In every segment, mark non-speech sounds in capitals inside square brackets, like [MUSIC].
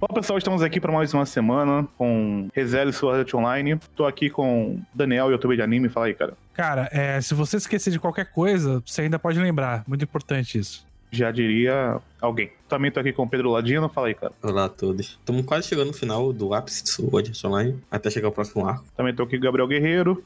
Bom, pessoal, estamos aqui para mais uma semana com Reserve Sword Art Online. Tô aqui com Daniel, youtuber de anime. Fala aí, cara. Cara, é, se você esquecer de qualquer coisa, você ainda pode lembrar. Muito importante isso. Já diria alguém. Também tô aqui com o Pedro Ladino. Fala aí, cara. Olá a todos. Estamos quase chegando no final do ápice de Sword Art Online, até chegar ao próximo arco. Também tô aqui com o Gabriel Guerreiro.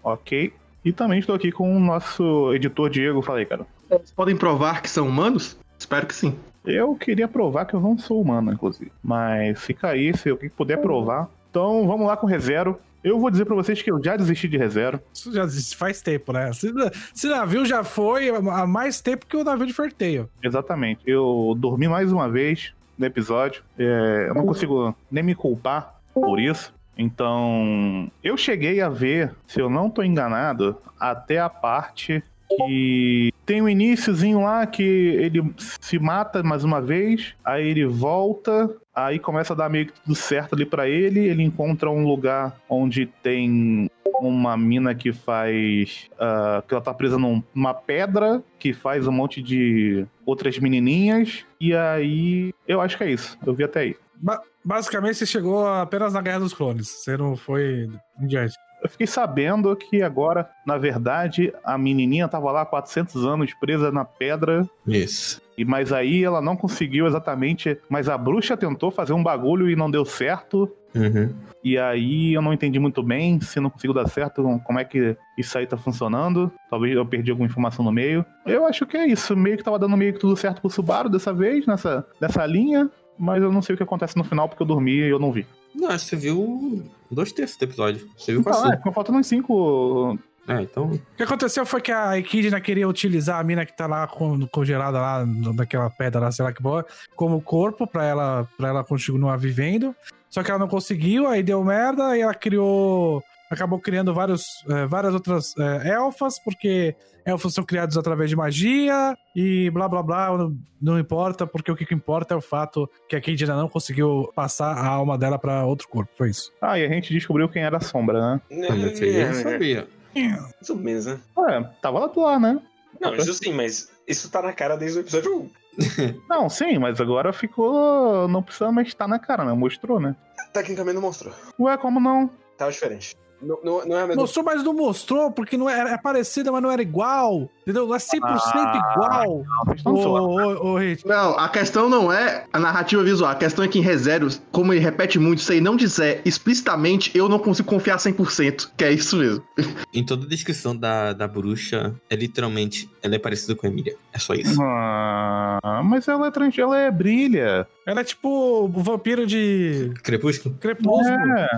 Ok. E também estou aqui com o nosso editor Diego. Fala aí, cara. Eles podem provar que são humanos? Espero que sim. Eu queria provar que eu não sou humano, inclusive. Mas fica aí, se alguém puder provar. Então vamos lá com o ReZero. Eu vou dizer pra vocês que eu já desisti de ReZero. Isso já isso faz tempo, né? Esse, esse navio já foi há mais tempo que o navio de Ferteio. Exatamente. Eu dormi mais uma vez no episódio. É, eu não consigo nem me culpar por isso. Então, eu cheguei a ver, se eu não tô enganado, até a parte que tem um iníciozinho lá que ele se mata mais uma vez, aí ele volta, aí começa a dar meio que tudo certo ali pra ele, ele encontra um lugar onde tem uma mina que faz. ah, que ela tá presa num- numa pedra que faz um monte de outras menininhas. E aí. Eu acho que é isso. Eu vi até aí. Ba- basicamente, você chegou apenas na Guerra dos Clones. Você não foi em diante. Eu fiquei sabendo que agora, na verdade, a menininha tava lá há 400 anos presa na pedra. Isso. E mas aí ela não conseguiu exatamente. Mas a bruxa tentou fazer um bagulho e não deu certo. Uhum. E aí eu não entendi muito bem se não conseguiu dar certo, como é que isso aí tá funcionando. Talvez eu perdi alguma informação no meio. Eu acho que é isso, meio que tava dando meio que tudo certo pro Subaru dessa vez, nessa, nessa linha. Mas eu não sei o que acontece no final porque eu dormi e eu não vi. Não, acho que você viu dois terços do episódio. Você viu quase Ah, é, ficou faltando uns cinco. É, então. O que aconteceu foi que a Equidna queria utilizar a mina que tá lá con- congelada lá naquela pedra lá, sei lá que boa, como corpo pra ela, pra ela continuar vivendo. Só que ela não conseguiu, aí deu merda, e ela criou. Acabou criando vários, eh, várias outras eh, elfas, porque elfos são criados através de magia e blá blá blá. Não, não importa, porque o que importa é o fato que a Equidna não conseguiu passar a alma dela pra outro corpo. Foi isso. Ah, e a gente descobriu quem era a sombra, né? Ah, mas aí eu não sabia. Mais ou menos, né? Ué, tava lá, lá, né? Não, isso sim, mas isso tá na cara desde o episódio 1. [LAUGHS] Não, sim, mas agora ficou. Não precisa mais estar na cara, né? Mostrou, né? Tecnicamente não mostrou. Ué, como não? Tava diferente. Não, não, não é a mesma Mostrou, mas não mostrou, porque não era, é parecida, mas não era igual. Entendeu? Não é 100% Ah, igual. Não, Ô, ô, ô. Não, a questão não é a narrativa visual. A questão é que em ReZero, como ele repete muito, se ele não disser explicitamente, eu não consigo confiar 100%. Que é isso mesmo. Em toda a descrição da, da bruxa, é literalmente, ela é parecida com a Emília. É só isso. Ah, mas ela é trans, ela é brilha. Ela é tipo o vampiro de Crepúsculo? Crepúsculo. É.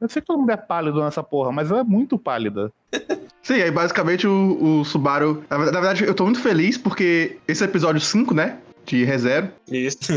Eu sei que todo mundo é pálido nessa porra, mas ela é muito pálida. [LAUGHS] Sim, aí basicamente o, o Subaru. Na, ver- na verdade, eu tô muito feliz porque esse é o episódio 5, né? De ReZero. Isso.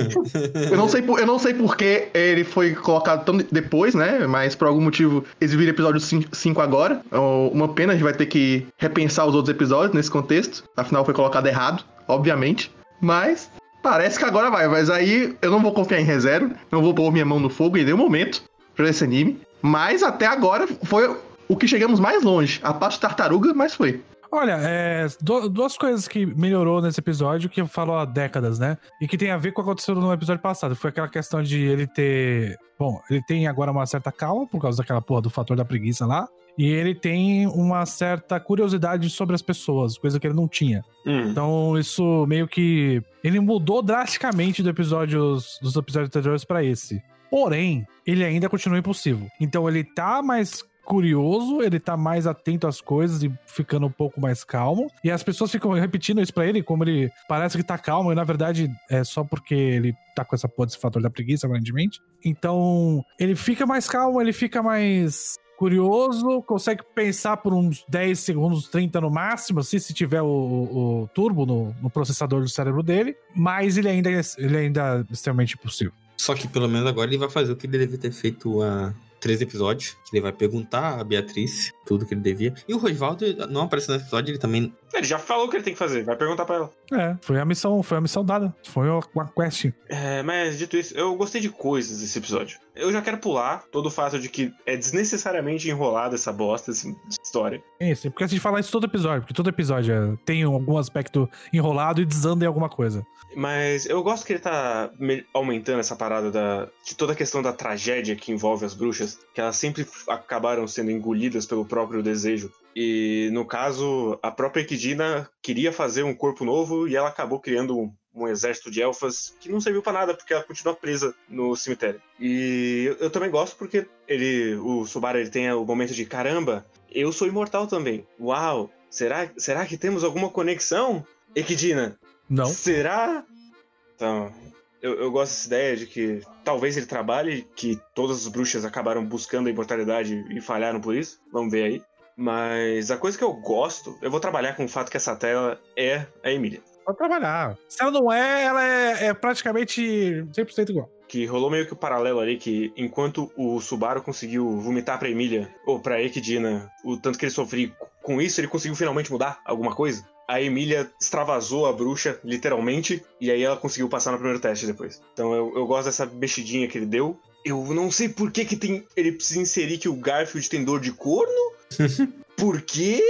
Eu não sei por, eu não sei por que ele foi colocado tão depois, né? Mas por algum motivo eles viram episódio 5 agora. Ó, Uma pena, a gente vai ter que repensar os outros episódios nesse contexto. Afinal, foi colocado errado, obviamente. Mas parece que agora vai. Mas aí eu não vou confiar em ReZero. Não vou pôr minha mão no fogo em nenhum momento pra esse anime. Mas até agora foi o que chegamos mais longe. A parte tartaruga, mas foi. Olha, é, du- duas coisas que melhorou nesse episódio que eu falo há décadas, né? E que tem a ver com o que aconteceu no episódio passado. Foi aquela questão de ele ter. Bom, ele tem agora uma certa calma por causa daquela porra do fator da preguiça lá. E ele tem uma certa curiosidade sobre as pessoas, coisa que ele não tinha. Hum. Então, isso meio que. Ele mudou drasticamente do episódios, dos episódios anteriores pra esse. Porém, ele ainda continua impulsivo. Então, ele tá mais curioso, ele tá mais atento às coisas e ficando um pouco mais calmo. E as pessoas ficam repetindo isso pra ele, como ele parece que tá calmo, e na verdade é só porque ele tá com essa porra desse fator da preguiça, aparentemente. Então, ele fica mais calmo, ele fica mais curioso, consegue pensar por uns 10 segundos, 30 no máximo, assim, se tiver o, o turbo no, no processador do cérebro dele, mas ele ainda, é- ele ainda é extremamente impossível. Só que pelo menos agora ele vai fazer o que ele devia ter feito há três episódios. Ele vai perguntar a Beatriz tudo que ele devia. E o Rosvaldo não apareceu nesse episódio, ele também. Ele já falou o que ele tem que fazer, vai perguntar pra ela. É, foi a missão, foi a missão dada. Foi uma quest. É, mas dito isso, eu gostei de coisas desse episódio. Eu já quero pular todo o fato de que é desnecessariamente enrolada essa bosta, essa história. É isso, porque a gente fala isso todo episódio, porque todo episódio é- tem algum aspecto enrolado e desanda em alguma coisa. Mas eu gosto que ele tá me- aumentando essa parada da, de toda a questão da tragédia que envolve as bruxas, que elas sempre acabaram sendo engolidas pelo próprio desejo. E no caso, a própria Equidina queria fazer um corpo novo e ela acabou criando um, um exército de elfas que não serviu pra nada, porque ela continua presa no cemitério. E eu, eu também gosto porque ele, o Subaru ele tem o momento de caramba, eu sou imortal também. Uau! Será, será que temos alguma conexão? Equidina, Não. Será? Então, eu, eu gosto dessa ideia de que talvez ele trabalhe, que todas as bruxas acabaram buscando a imortalidade e falharam por isso. Vamos ver aí. Mas a coisa que eu gosto, eu vou trabalhar com o fato que essa tela é a Emília. Pode trabalhar. Se ela não é, ela é, é praticamente 100% igual. Que rolou meio que o paralelo ali, que enquanto o Subaru conseguiu vomitar pra Emília, ou pra Equidina, o tanto que ele sofria com isso, ele conseguiu finalmente mudar alguma coisa. A Emília extravasou a bruxa, literalmente, e aí ela conseguiu passar no primeiro teste depois. Então eu, eu gosto dessa mexidinha que ele deu. Eu não sei por que, que tem, ele precisa inserir que o Garfield tem dor de corno. [LAUGHS] por quê?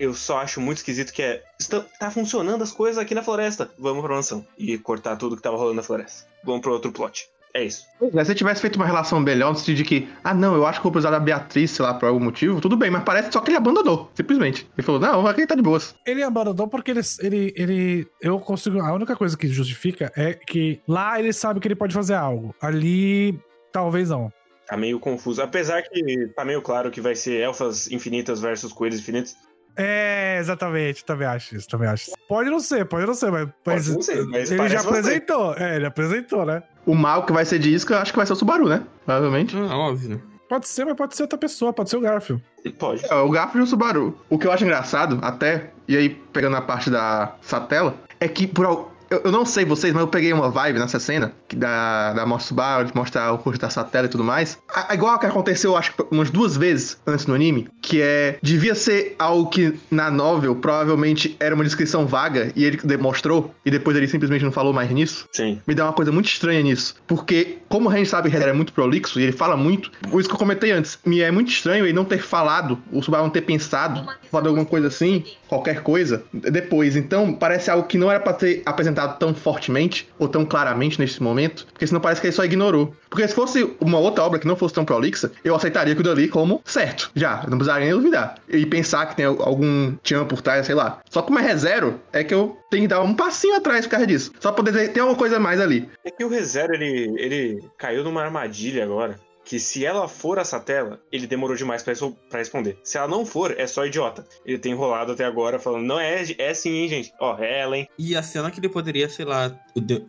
Eu só acho muito esquisito que é. Está, tá funcionando as coisas aqui na floresta. Vamos pra mansão. E cortar tudo que tava rolando na floresta. Vamos pro outro plot. É isso. Se você tivesse feito uma relação melhor, no sentido de que, ah, não, eu acho que vou precisar da Beatriz, sei lá, por algum motivo, tudo bem, mas parece só que ele abandonou, simplesmente. Ele falou, não, aqui tá de boas. Ele abandonou porque ele, ele, ele. Eu consigo. A única coisa que justifica é que lá ele sabe que ele pode fazer algo. Ali, talvez não. Tá meio confuso. Apesar que tá meio claro que vai ser elfas infinitas versus coelhos infinitos. É, exatamente. Também acho isso, também acho. isso. Pode não ser, pode não ser, mas. mas não ser, mas ele já você. apresentou. É, ele apresentou, né? O mal que vai ser disso, eu acho que vai ser o Subaru, né? Provavelmente. Ah, óbvio, né? Pode ser, mas pode ser outra pessoa, pode ser o Garfield. Pode. É, o Garfield e o Subaru. O que eu acho engraçado, até, e aí pegando a parte da Satela, é que por al- eu, eu não sei vocês, mas eu peguei uma vibe nessa cena que da, da do Subaru, de mostrar o rosto da Satela e tudo mais. A- a- igual que aconteceu, acho que umas duas vezes antes no anime, que é. Devia ser algo que na novel provavelmente era uma descrição vaga e ele demonstrou, e depois ele simplesmente não falou mais nisso Sim. me dá uma coisa muito estranha nisso. Porque, como a gente sabe que é muito prolixo e ele fala muito, por isso que eu comentei antes, me é muito estranho ele não ter falado, o Subaru não ter pensado, falado alguma coisa assim, qualquer coisa, depois. Então, parece algo que não era pra ter apresentado tão fortemente ou tão claramente nesse momento, porque senão parece que ele só ignorou. Porque se fosse uma outra obra que não fosse tão prolixa, eu aceitaria aquilo ali como certo. Já, não precisaria nem duvidar. E pensar que tem algum tchan por trás, sei lá. Só como é ReZero, é que eu tenho que dar um passinho atrás por causa disso. Só pra poder ter alguma coisa mais ali. É que o ReZero, ele, ele caiu numa armadilha agora. Que se ela for essa tela, ele demorou demais pra responder. Se ela não for, é só idiota. Ele tem enrolado até agora falando, não, é, é sim, hein, gente. Ó, é ela, hein. E a cena que ele poderia, sei lá,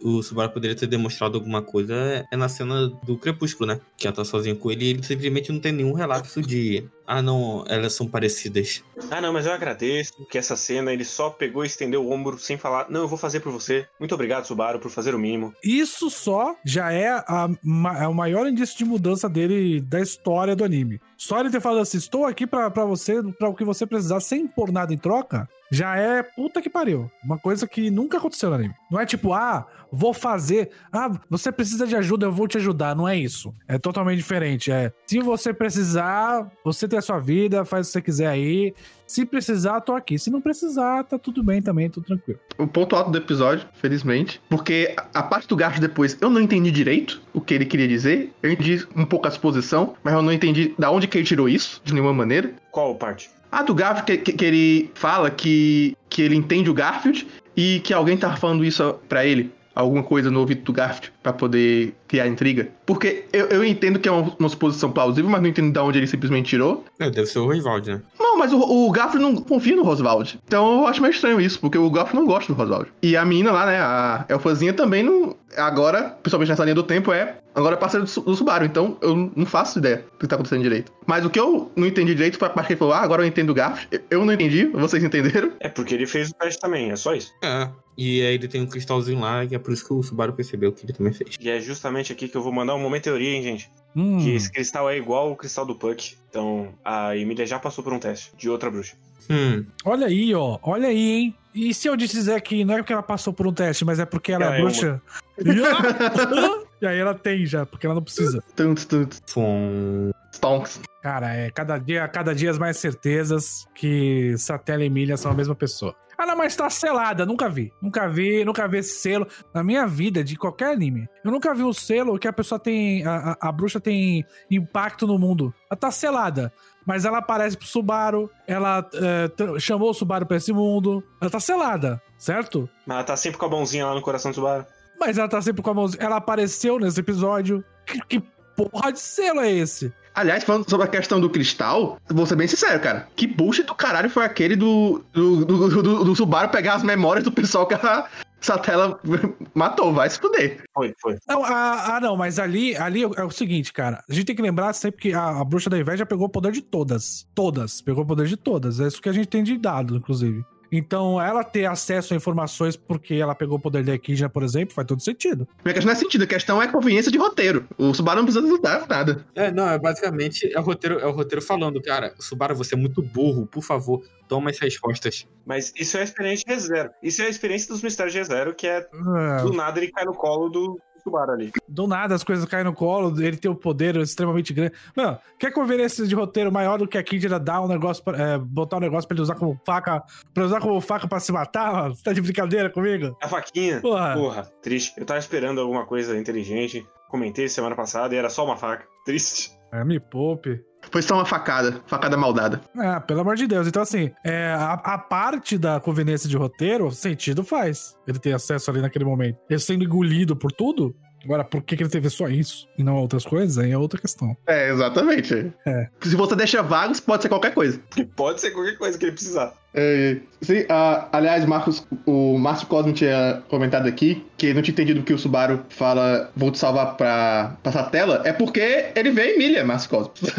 o, Subaru poderia ter demonstrado alguma coisa é, é na cena do Crepúsculo, né? Que ela tá sozinha com ele e ele simplesmente não tem nenhum relapso de. Ah, não, elas são parecidas. Ah, não, mas eu agradeço que essa cena ele só pegou e estendeu o ombro sem falar, não, eu vou fazer por você. Muito obrigado, Subaru, por fazer o mínimo. Isso só já é, a, ma- é o maior indício de mudança dele da história do anime. Só ele ter falado assim: estou aqui pra você, pra o que você precisar, sem pôr nada em troca, já é puta que pariu. Uma coisa que nunca aconteceu no anime. Não é tipo, ah, vou fazer. Ah, você precisa de ajuda, eu vou te ajudar. Não é isso. É totalmente diferente. É, se você precisar, você tem a sua vida, faz o que você quiser aí. Se precisar, tô aqui. Se não precisar, tá tudo bem também, tudo tranquilo. o ponto alto do episódio, felizmente. Porque a a parte do gasto depois, eu não entendi direito o que ele queria dizer. Eu entendi um pouco a exposição, mas eu não entendi da onde que ele tirou isso, de nenhuma maneira. Qual parte? A do Garfield, que, que- que ele fala que, que ele entende o Garfield e que alguém tá falando isso pra ele. Alguma coisa no ouvido do Garfield pra poder criar intriga. Porque eu, eu entendo que é uma, uma suposição plausível, mas não entendo de onde ele simplesmente tirou. É, deve ser o Rivaldi, né? Não, mas o, o Garfield não confia no Roswald. Então eu acho meio estranho isso, porque o Garfield não gosta do Roswald. E a menina lá, né, a elfazinha também não, agora, principalmente nessa linha do tempo, é agora é parceiro do, do Subaru. Então eu não faço ideia do que tá acontecendo direito. Mas o que eu não entendi direito foi a parte que ele falou: ah, agora eu entendo o Garf. Eu não entendi, vocês entenderam? É porque ele fez o teste também, é só isso. É. E aí ele tem um cristalzinho lá, e é por isso que o Subaru percebeu que ele também fez. E é justamente aqui que eu vou mandar um momento teoria, hein, gente. Hum, Que esse cristal é igual o cristal do Puck. Então a Emília já passou por um teste de outra bruxa. Hum. olha aí, ó. Olha aí, hein? E se eu dizer que não é porque ela passou por um teste, mas é porque ela Ela é é bruxa? E- [LAUGHS] e aí ela tem já, porque ela não precisa. Tunt, Fom. stonks. Cara, é cada dia, cada dia as mais certezas que Satela e Emília são a mesma pessoa. Ah, não, mas tá selada, nunca vi. Nunca vi, nunca vi esse selo. Na minha vida, de qualquer anime, eu nunca vi um selo que a pessoa tem. A, a- a bruxa tem impacto no mundo. Ela tá selada. Mas ela aparece pro Subaru, ela é, chamou o Subaru pra esse mundo. Ela tá selada, certo? Mas ela tá sempre com a mãozinha lá no coração do Subaru. Mas ela tá sempre com a mãozinha. Ela apareceu nesse episódio. Que, que porra de selo é esse? Aliás, falando sobre a questão do cristal, vou ser bem sincero, cara. Que bullshit do caralho foi aquele do, do, do, do, do Subaru pegar as memórias do pessoal que a Satela [LAUGHS] matou? Vai se fuder. Foi, foi. Não, ah, ah, não, mas ali, ali é o seguinte, cara. A gente tem que lembrar sempre que a, a bruxa da inveja pegou o poder de todas. Todas. Pegou o poder de todas. É isso que a gente tem de dado, inclusive. Então, ela ter acesso a informações porque ela pegou o poder da Equidna, por exemplo, faz todo sentido. Minha questão não é sentido, a questão é conveniência de roteiro. O Subaru não precisa ajudar nada. É, não, é basicamente é o roteiro, é o roteiro falando, cara, Subaru, você é muito burro, por favor, toma as respostas. Mas isso é a experiência de ReZero. Isso é a experiência dos mistérios de ReZero, que é Ah, do nada ele cai no colo do Subaru ali. do nada as coisas caem no colo, ele tem um poder extremamente grande. Mano, quer conveniência de roteiro maior do que a Equidna dar um negócio, pra, é, botar um negócio pra ele usar como faca, pra usar como faca pra se matar, mano? Você tá de brincadeira comigo? A faquinha. Porra. Porra, triste. Eu tava esperando alguma coisa inteligente. Comentei semana passada e era só uma faca. Triste. É, me poupe. Foi só uma facada. Facada maldada. Ah, pelo amor de Deus. Então, assim, é, a, a parte da conveniência de roteiro, sentido faz. Ele ter acesso ali naquele momento. Ele sendo engolido por tudo. Agora, por que, que ele teve só isso e não outras coisas? Aí é outra questão. É, exatamente. É. Se você deixa vagos, pode ser qualquer coisa. [LAUGHS] Pode ser qualquer coisa que ele precisar. É, sim, ah, aliás, Marcos, o Márcio Cosmo tinha comentado aqui que não tinha entendido que o Subaru fala vou te salvar pra passar a tela. É porque ele vê a Emília, Márcio Cosmo. [LAUGHS]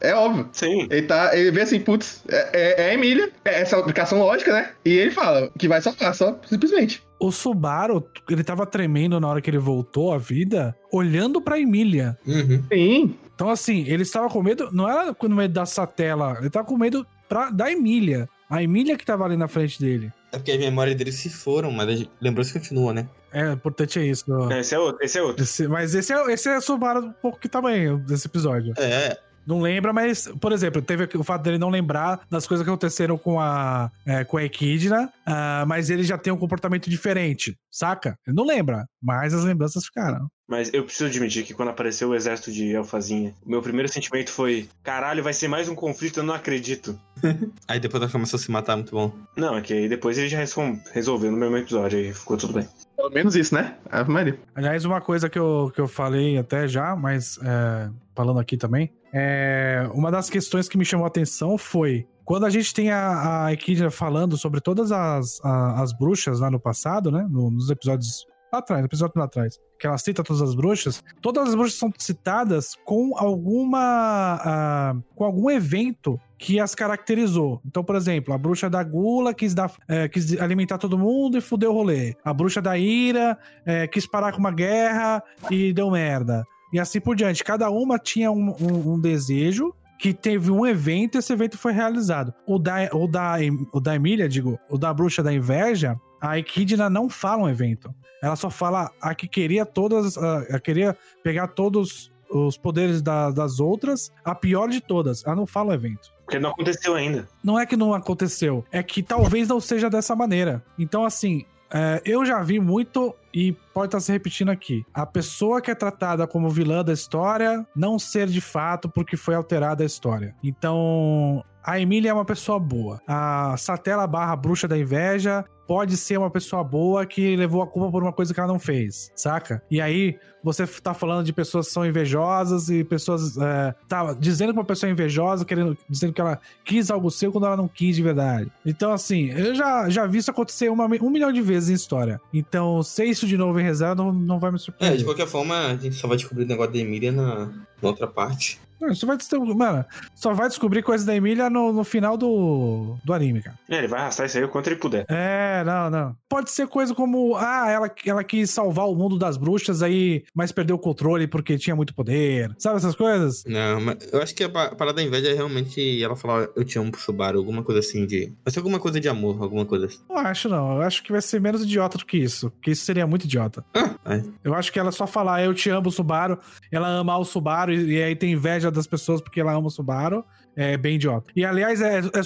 É, é óbvio. Sim. Ele, tá, ele vê assim, putz, é, é, é a Emília, é essa aplicação lógica, né? E ele fala que vai salvar, só simplesmente. O Subaru, ele tava tremendo na hora que ele voltou à vida, olhando pra Emília. Uhum. Sim. Então, assim, ele estava com medo, não era com medo da Satela, ele tava com medo pra, da Emília. A Emília que tava ali na frente dele. É porque as memórias dele se foram, mas a lembrança continua, né? É, importante é isso. Esse é outro, esse é outro. Esse- mas esse é, esse é Subaru um pouco que tamanho desse episódio. É, Não lembra, mas, por exemplo, teve o fato dele não lembrar das coisas que aconteceram com a, é, com a Equidna, ah, mas ele já tem um comportamento diferente, saca? Ele não lembra, mas as lembranças ficaram. Mas eu preciso admitir que quando apareceu o exército de Elfazinha, o meu primeiro sentimento foi: caralho, vai ser mais um conflito, eu não acredito. [LAUGHS] aí depois ela começou a se matar, muito bom. Não, é que aí depois ele já resol- resolveu no mesmo episódio, aí ficou tudo bem. Pelo menos isso, né? Ave Maria. Aliás, uma coisa que eu, que eu falei até já, mas é, falando aqui também, é, uma das questões que me chamou a atenção foi quando a gente tem a, a falando sobre todas as, a- as bruxas lá no passado, né? no- nos episódios lá atrás, episódio lá atrás, que ela cita todas as bruxas, todas as bruxas são citadas com alguma. com algum evento que as caracterizou. Então, por exemplo, a bruxa da gula quis, dar, é, quis alimentar todo mundo e fudeu o rolê. A bruxa da ira é, quis parar com uma guerra e deu merda. E assim por diante. Cada uma tinha um, um- um desejo que teve um evento e esse evento foi realizado. O da, o da, o da Emília, digo, o da bruxa da inveja, a Equidna não fala um evento. Ela só fala a que queria todas, a, a queria pegar todos os poderes da- das outras, a pior de todas. Ela não fala um evento. Porque não aconteceu ainda. Não é que não aconteceu, é que talvez não seja dessa maneira. Então, assim, é, eu já vi muito e pode estar se repetindo aqui. A pessoa que é tratada como vilã da história não ser de fato porque foi alterada a história. Então, a Emília é uma pessoa boa. A Satela barra bruxa da inveja pode ser uma pessoa boa que levou a culpa por uma coisa que ela não fez, saca? E aí, você tá falando de pessoas que são invejosas e pessoas. É, tá dizendo que uma pessoa é invejosa, querendo, dizendo que ela quis algo seu quando ela não quis de verdade. Então, assim, eu já, já vi isso acontecer uma, um milhão de vezes em história. Então, ser isso de novo em ReZero, não, não vai me É, de surpreender. qualquer forma, a gente só vai descobrir o negócio da Emília na, na outra parte. Não, Só vai, descobrir- mano, só vai descobrir coisa da Emília no, no final do, do anime, cara. É, ele vai arrastar isso aí o quanto ele puder. É, não, não. Pode ser coisa como, ah, ela, ela quis salvar o mundo das bruxas aí, mas perdeu o controle porque tinha muito poder. Sabe essas coisas? Não, mas eu acho que a pa- parada da inveja é realmente ela falar eu te amo pro Subaru, alguma coisa assim de. Vai ser alguma coisa de amor, alguma coisa assim. Não acho, não. Eu acho que vai ser menos idiota do que isso. Porque isso seria muito idiota. Ah, é. Eu acho que ela só falar eu te amo, Subaru, ela amar o Subaru e, e aí tem inveja das pessoas porque ela ama o Subaru, é bem idiota. E aliás, é, é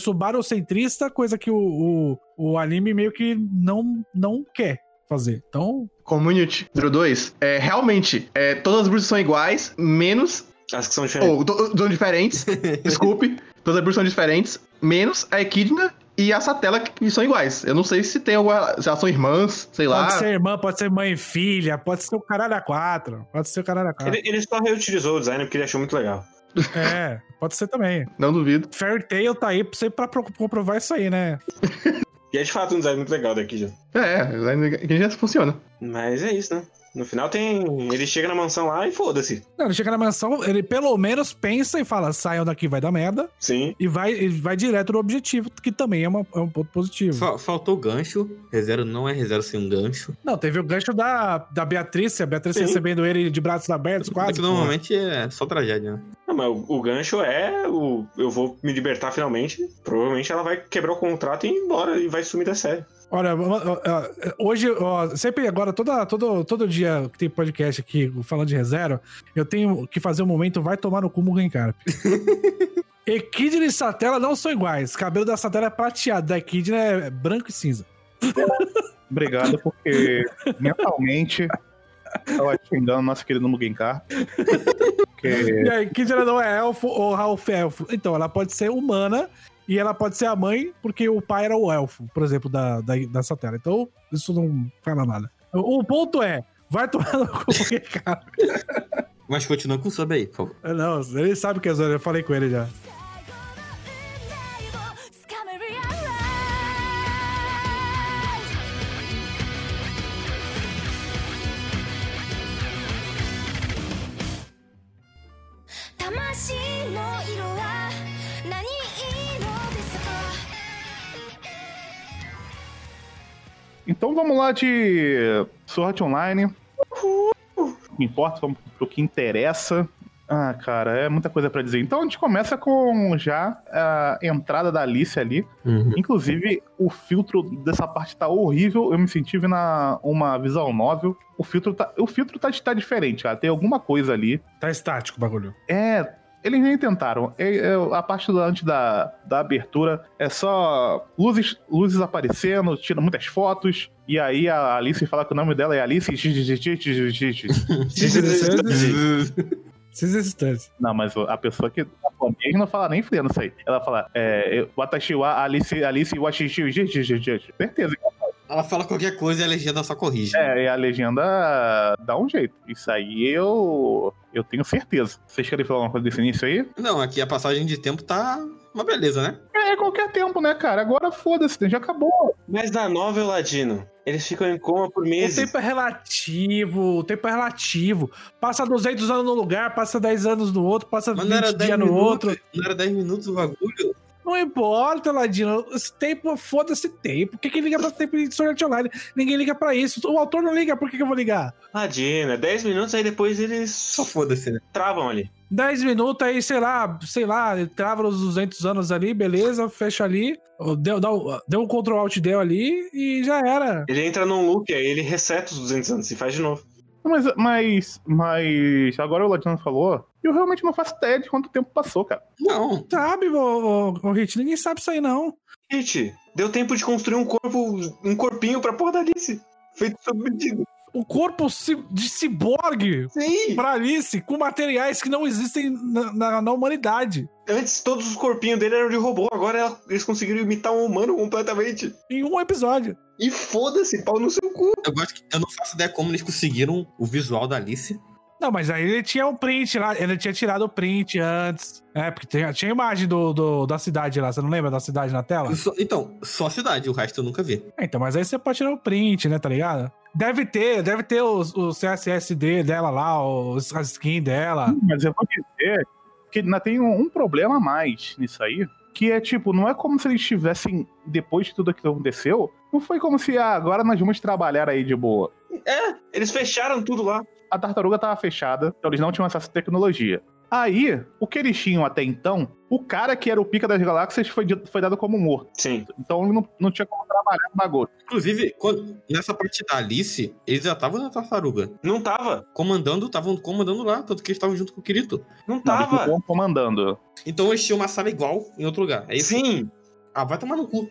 coisa que o, o, o anime meio que não, não quer fazer. Então, Community 02. É, realmente, é, todas as bruxas são iguais, menos. As que são diferentes. Ou, são diferentes. [LAUGHS] desculpe. Todas as bruxas são diferentes, menos a Equidna e a Satela, que são iguais. Eu não sei se tem alguma. Se elas são irmãs, sei lá. pode ser irmã, pode ser mãe e filha, pode ser o caralho a quatro, pode ser o caralho a quatro. Ele, ele só reutilizou o design porque ele achou muito legal. [LAUGHS] É, pode ser também. Não duvido. Fairy Tail tá aí pra, pra pro- comprovar isso aí, né? [LAUGHS] E é de fato um design muito legal daqui já. É, que já funciona. Mas é isso, né? No final tem. Ele chega na mansão lá e foda-se. Não, ele chega na mansão, ele pelo menos pensa e fala: saiam daqui, vai dar merda. Sim. E vai, e vai direto no objetivo, que também é, uma- é um ponto positivo. Fa- faltou gancho. Rezero não é Rezero sem um gancho. Não, teve o gancho da, da Beatriz, a Beatriz Sim. recebendo ele de braços abertos, É quase. que normalmente é só tragédia, né? Não, mas o, o gancho é o. Eu vou me libertar finalmente. Provavelmente ela vai quebrar o contrato e ir embora e vai sumir da série. Olha, hoje, ó, sempre agora, toda, todo, todo dia que tem podcast aqui falando de reserva, eu tenho que fazer um momento, vai tomar no cu Mugen Carp. [LAUGHS] Equidna e Satela não são iguais. O cabelo da Satela é prateado, da Equidna é branco e cinza. [LAUGHS] Obrigado, porque mentalmente tava xingando nosso querido Mugenkar. [LAUGHS] Porque E a Equidna não é elfo ou Ralph é elfo. Então, ela pode ser humana e ela pode ser a mãe, porque o pai era o elfo, por exemplo, da, da, dessa tela. Então, isso não fala nada. O, ponto é, vai tomar no cu [LAUGHS] porque, cara. Mas continua com o sub aí, por favor. É, não, ele sabe que é Zona, eu falei com ele já. Tamashii no iro Então vamos lá de Sword Art Online. O que importa, vamos pro que interessa. Ah, cara, é muita coisa pra dizer. Então a gente começa com já a entrada da Alice ali. Inclusive, o filtro dessa parte tá horrível. Eu me senti vendo a- uma visual novel. O filtro tá, o filtro tá, tá diferente, cara. Tem alguma coisa ali. Tá estático o bagulho. É, eles nem tentaram. É- é a parte do- antes da, da abertura é só luzes, luzes aparecendo, tira muitas fotos. E aí a Alice fala que o nome dela é Alice. Não, mas a pessoa que japonês não fala nem fudendo isso aí. Ela fala, é, Watashi wa Alice, Alice Washishi, certeza. Ela fala qualquer coisa e a legenda só corrige. É, e a legenda dá um jeito. Isso aí eu, eu tenho certeza. Vocês querem falar alguma coisa desse início aí? Não, aqui a passagem de tempo tá uma beleza, né? É, qualquer tempo, né, cara? Agora foda-se, já acabou. Mas na novel, Ladino, eles ficam em coma por O meses. tempo é relativo, o tempo é relativo. Passa 200 anos num lugar, passa 10 anos no outro, passa Mas 20 não era 10 dias no minutos. outro. Não era 10 minutos o bagulho? Não importa, Ladino. Esse tempo, foda-se tempo. Por que, que liga pra tempo de Sword Art Online? Ninguém liga pra isso. O autor não liga, por que, que eu vou ligar? Ladino, é 10 minutos, aí depois eles Só foda-se, né? travam ali. 10 minutos aí, sei lá, sei lá, trava os 200 anos ali, beleza, fecha ali. Deu, dá um- deu um Ctrl Alt Del ali e já era. Ele entra num loop, aí ele reseta os 200 anos e faz de novo. Mas, mas, mas agora o Ladino falou, eu realmente não faço ideia de quanto tempo passou, cara. Não. Sabe, ô, ô, ô Hit, ninguém sabe isso aí não. Gente, deu tempo de construir um corpo, um corpinho pra porra da Alice. Feito sob medida. O corpo de ciborgue Sim! pra Alice com materiais que não existem na, na- na humanidade. Antes todos os corpinhos dele eram de robô, agora ela- eles conseguiram imitar um humano completamente. Em um episódio. E foda-se, pau no seu cu. Eu gosto que eu não faço ideia como eles conseguiram o visual da Alice. Não, mas aí ele tinha um print lá, ele tinha tirado o print antes. É, porque tinha, tinha imagem do, do- da cidade lá, você não lembra da cidade na tela? Só- então, só a cidade, o resto eu nunca vi. É, então, mas aí você pode tirar o print, né, tá ligado? Deve ter, deve ter os- o, CSSD dela lá, os, a skin dela. Mas eu vou dizer que ainda tem um, um problema a mais nisso aí. Que é tipo, não é como se eles tivessem, depois de tudo aquilo que aconteceu, não foi como se ah, agora nós vamos trabalhar aí de boa. É, eles fecharam tudo lá. A tartaruga tava fechada, então eles não tinham acesso à tecnologia. Aí, o que eles tinham até então, o cara que era o pica das galáxias foi, foi dado como morto. Sim. Então ele não, não tinha como trabalhar no bagulho. Inclusive, quando- nessa parte da Alice, eles já estavam na tartaruga. Não tava. Comandando, estavam comandando lá, tanto que eles estavam junto com o Kirito. Não Não, eles tava. estavam comandando. Então eles tinham uma sala igual em outro lugar. É isso? Sim. Ah, vai tomar no cu.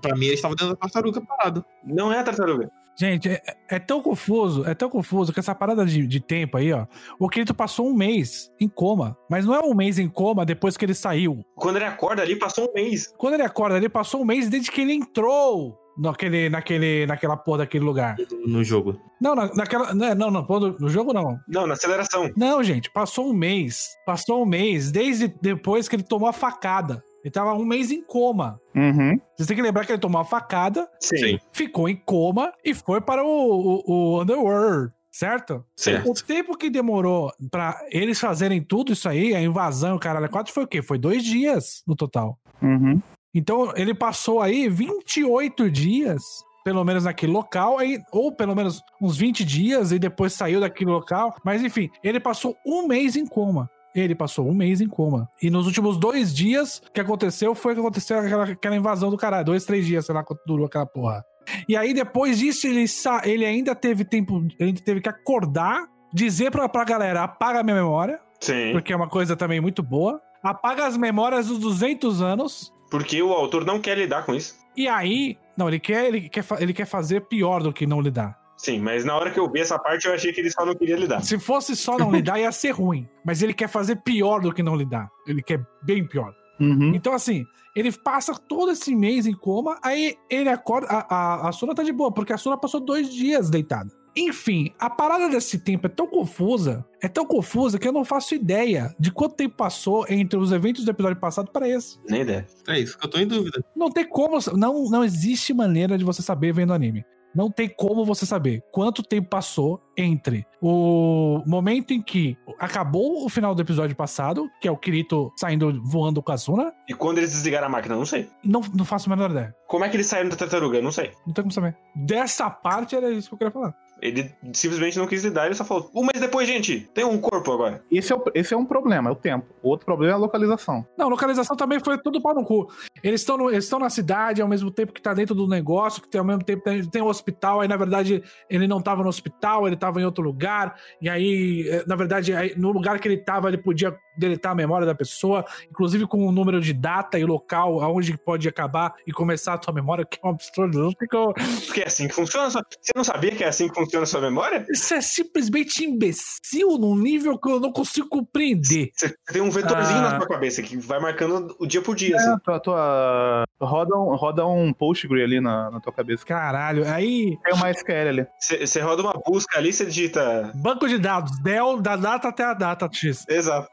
Pra mim, eles estavam dentro da tartaruga parado. Não é a tartaruga. Gente, é, é tão confuso, é tão confuso que essa parada de, de tempo aí, ó. O Kirito passou um mês em coma. Mas não é um mês em coma depois que ele saiu. Quando ele acorda ali, passou um mês. Quando ele acorda, ele passou um mês desde que ele entrou naquele, naquele, naquela porra daquele lugar. no jogo. Não, na- naquela. Não, não, não, no no jogo não. Não, na aceleração. Não, gente, passou um mês. Passou um mês desde depois que ele tomou a facada. Ele tava um mês em coma. Uhum. Vocês têm que lembrar que ele tomou a facada, Sim. ficou em coma e foi para o, o, o Underworld, certo? Certo. O tempo que demorou pra eles fazerem tudo isso aí, a invasão, o caralho, quatro foi o quê? Foi dois dias no total. Uhum. Então ele passou aí 28 dias, pelo menos naquele local, aí, ou pelo menos uns 20 dias e depois saiu daquele local. Mas enfim, ele passou um mês em coma. Ele passou um mês em coma. E nos últimos dois dias, o que aconteceu foi que aconteceu aquela, aquela invasão do caralho. Dois, três dias, sei lá quanto durou aquela porra. E aí, depois disso, ele, ele ainda teve tempo, ele ainda teve que acordar, dizer pra, pra galera: apaga a minha memória, Sim. porque é uma coisa também muito boa. Apaga as memórias dos 200 anos. Porque o autor não quer lidar com isso. E aí, não, ele quer, ele quer, ele quer fazer pior do que não lidar. Sim, mas na hora que eu vi essa parte, eu achei que ele só não queria lidar. Se fosse só não lidar, ia ser ruim. Mas ele quer fazer pior do que não lidar. Ele quer bem pior. Uhum. Então, assim, ele passa todo esse mês em coma, aí ele acorda. A, a, a Suna tá de boa, porque a Suna passou dois dias deitada. Enfim, a parada desse tempo é tão confusa, é tão confusa que eu não faço ideia de quanto tempo passou entre os eventos do episódio passado para esse. Nem ideia. É isso que eu tô em dúvida. Não tem como. Não, não existe maneira de você saber vendo anime. Não tem como você saber quanto tempo passou entre o momento em que acabou o final do episódio passado, que é o Kirito saindo voando com a Suna. E quando eles desligaram a máquina, não sei. Não, não faço a menor ideia. Como é que eles saíram da tartaruga? Não sei. Não tem como saber. Dessa parte era isso que eu queria falar. Ele simplesmente não quis lidar, ele só falou: um mês depois, gente, tem um corpo agora. Esse, é o, esse é um problema, é o tempo. O outro problema é a localização. Não, localização também foi tudo pau no cu. Eles estão eles estão na cidade ao mesmo tempo que tá dentro do negócio, que tem ao mesmo tempo tem, tem um hospital, aí na verdade ele não tava no hospital, ele tava em outro lugar, e aí, eh, na verdade, aí, no lugar que ele tava, ele podia deletar a memória da pessoa, inclusive com o número de data e local aonde pode acabar e começar a tua memória, que é um absurdo. Não tem como- Porque é assim que funciona. a sua- Você não sabia que é assim que funciona a sua memória? Isso é simplesmente imbecil num nível que eu não consigo compreender. Você tem um vetorzinho Ah. na sua cabeça que vai marcando o dia por dia, assim. É, tua, tua- roda, um, roda um postgre ali na, na tua cabeça. Caralho, aí Tem uma SQL ali. Você roda uma busca ali, você digita. Banco de dados, Del, da data até a data X. Exato.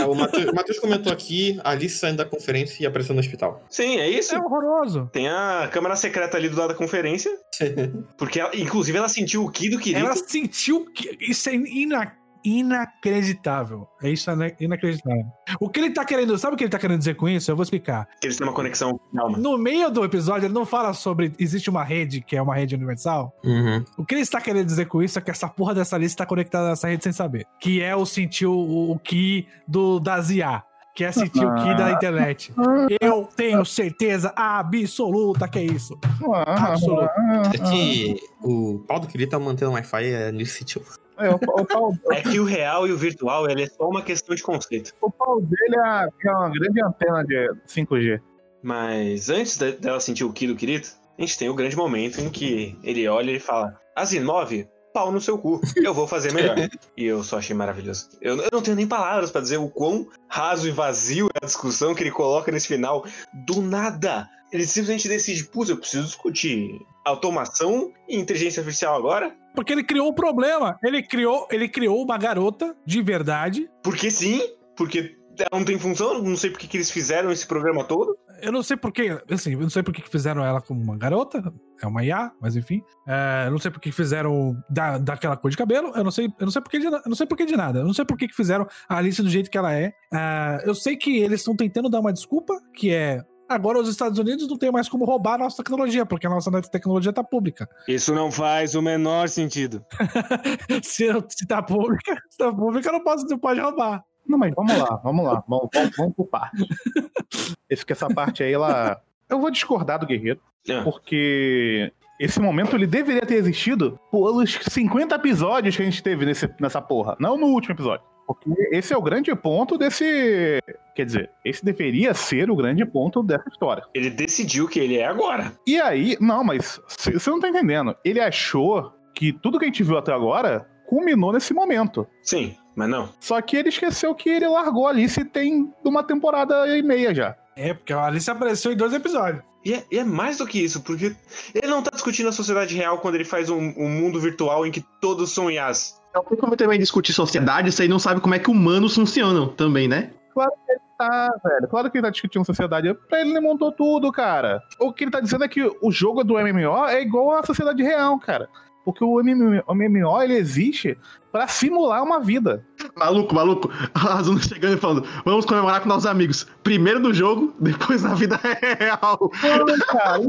Ah, o Matheus comentou aqui, a Alice saindo da conferência e aparecendo no hospital. Sim, é isso. É horroroso. Tem a câmera secreta ali do lado da conferência. [LAUGHS] Porque, ela, inclusive, ela sentiu o Ki do Kirito. Ela sentiu que. Isso é ina- inacreditável. É isso, é inacreditável. O que ele tá querendo. Sabe o que ele tá querendo dizer com isso? Eu vou explicar. Que eles têm uma conexão. Calma. No meio do episódio, ele não fala sobre. Existe uma rede que é uma rede universal. Uhum. O que ele está querendo dizer com isso é que essa porra dessa lista está conectada nessa rede sem saber. Que é o sentir o, o Ki do, das IA. Que é sentir o Ki da internet. [LAUGHS] Eu tenho certeza absoluta que é isso. Absoluta. É que o pau do Kirito tá mantendo o Wi-Fi é nesse sítio. É, o, o pau, É que o real e o virtual, ele é só uma questão de conceito. o pau dele é, é uma grande antena de 5G. Mas antes de- dela sentir o Ki do Kirito, a gente tem o grande momento em que ele olha e fala: Asinov, pau no seu cu, eu vou fazer melhor. [LAUGHS] e eu só achei maravilhoso. Eu, eu não tenho nem palavras pra dizer o quão raso e vazio é a discussão que ele coloca nesse final. Do nada! Ele simplesmente decide: putz, eu preciso discutir automação e inteligência artificial agora? Porque ele criou um problema. Ele criou, ele criou uma garota de verdade. Porque sim, porque ela não tem função, não sei porque que eles fizeram esse programa todo. Eu não sei porque, assim, eu não sei porque que fizeram ela como uma garota, é uma IA, mas enfim. É, eu não sei porque que fizeram da, daquela cor de cabelo, eu não sei, eu não sei porque de, eu não sei porque de nada. Eu não sei porque que fizeram a Alice do jeito que ela é. É, eu sei que eles estão tentando dar uma desculpa, que é agora os Estados Unidos não tem mais como roubar a nossa tecnologia, porque a nossa tecnologia tá pública. [LAUGHS] Isso não faz o menor sentido. se, se tá pública, [LAUGHS] se tá pública, não, posso, não pode roubar. Não, mas vamos lá, vamos lá. Vamos, vamos, vamos por parte. [LAUGHS] Esse que essa parte aí, ela. Eu vou discordar do Guerreiro, É. porque esse momento ele deveria ter existido pelos 50 episódios que a gente teve nesse, nessa porra, não no último episódio. Porque esse é o grande ponto desse. Quer dizer, esse deveria ser o grande ponto dessa história. Ele decidiu que ele é agora. E aí, não, mas você não tá entendendo. Ele achou que tudo que a gente viu até agora culminou nesse momento. Sim, mas não. Só que ele esqueceu que ele largou a Alice tem uma temporada e meia já. É, porque a Alice apareceu em dois episódios. E é, e é mais do que isso, porque ele não tá discutindo a sociedade real quando ele faz um, um mundo virtual em que todos são IAs. Não tem como também discutir sociedade, você aí não sabe como é que humanos funcionam também, né? Tá, velho. Claro que ele tá discutindo sociedade. Pra ele, ele montou tudo, cara. O que ele tá dizendo é que o jogo do MMO é igual à sociedade real, cara. Porque o MMO, ele existe pra simular uma vida. Maluco, maluco. [LAUGHS] A Azuna chegando e falando: vamos comemorar com nossos amigos. Primeiro do jogo, depois na vida [LAUGHS] real. cara,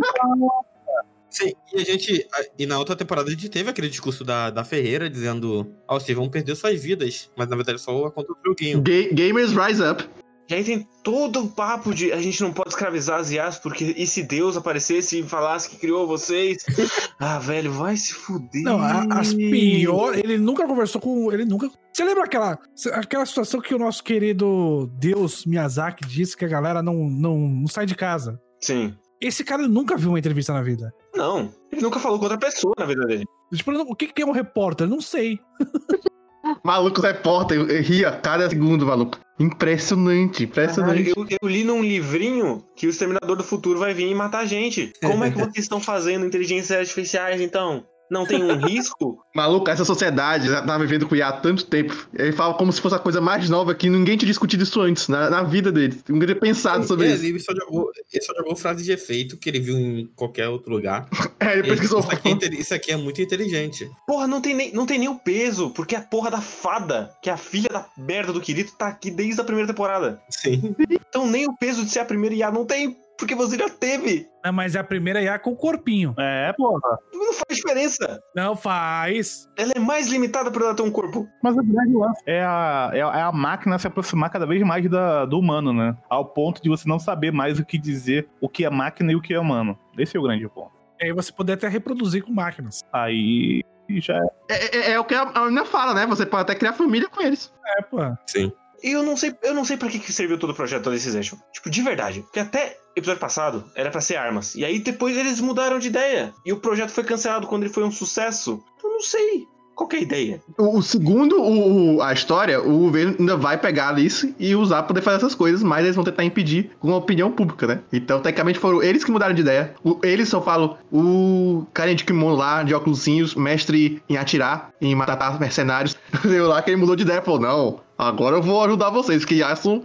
Sim, e a gente. E na outra temporada a gente teve aquele discurso da, da Ferreira dizendo: Ó, vocês vão perder suas vidas. Mas na verdade só a conta do joguinho. Ga- gamers rise up. E aí tem todo o papo de a gente não pode escravizar as IAs, porque e se Deus aparecesse e falasse que criou vocês? [LAUGHS] Ah, velho, vai se fuder. Não, a- as piores. Ele nunca conversou com. Ele nunca. Você lembra aquela, aquela situação que o nosso querido Deus Miyazaki disse que a galera não, não, não sai de casa? Sim. Esse cara nunca viu uma entrevista na vida. Não, ele nunca falou com outra pessoa na vida dele. Tipo, o que que é um repórter? Não sei. [LAUGHS] Maluco repórter, ria cada segundo, maluco. Impressionante, impressionante. Caralho, eu, eu li num livrinho que o Exterminador do Futuro vai vir e matar a gente. Como é que vocês estão fazendo inteligências artificiais, então? Não tem um risco? [LAUGHS] Maluco, essa sociedade já tá vivendo com IA há tanto tempo. Ele fala como se fosse a coisa mais nova que ninguém tinha discutido isso antes, na, na vida dele. Ninguém tinha pensado sobre É, isso. ele só, jogou, ele só jogou frase de efeito que ele viu em qualquer outro lugar. [LAUGHS] É, ele pesquisou. isso, aqui é, isso aqui é muito inteligente. Porra, não tem, nem, não tem nem o peso, porque a porra da fada, que é a filha da merda do Kirito, tá aqui desde a primeira temporada. Sim. Então nem o peso de ser a primeira IA não tem, porque você já teve. Ah, Mas é a primeira IA com corpinho. É, porra. Não faz diferença. Não faz. Ela é mais limitada por ela ter um corpo. Mas o grande lance é a, é, a- é a máquina se aproximar cada vez mais da, do humano, né? Ao ponto de você não saber mais o que dizer, o que é máquina e o que é humano. Esse é o grande ponto. E aí você poder até reproduzir com máquinas. Aí já é. É, é- é o que a menina fala, né? Você pode até criar família com eles. É, pô. Sim. E eu não sei, eu não sei para que, que serviu todo o projeto esse Action. Tipo, de verdade. Porque até episódio passado era pra ser armas. E aí depois eles mudaram de ideia. E o projeto foi cancelado quando ele foi um sucesso. Eu não sei. Qual é a ideia? O, o segundo o, a história, o governo ainda vai pegar Alice e usar pra poder fazer essas coisas, mas eles vão tentar impedir com a opinião pública, né? Então, tecnicamente, foram eles que mudaram de ideia. O- eles só falam o carinha de kimono lá, de óculosinhos, mestre em atirar, em matar mercenários. [LAUGHS] Eu lá que ele mudou de ideia, falou, não, agora eu vou ajudar vocês, que já são,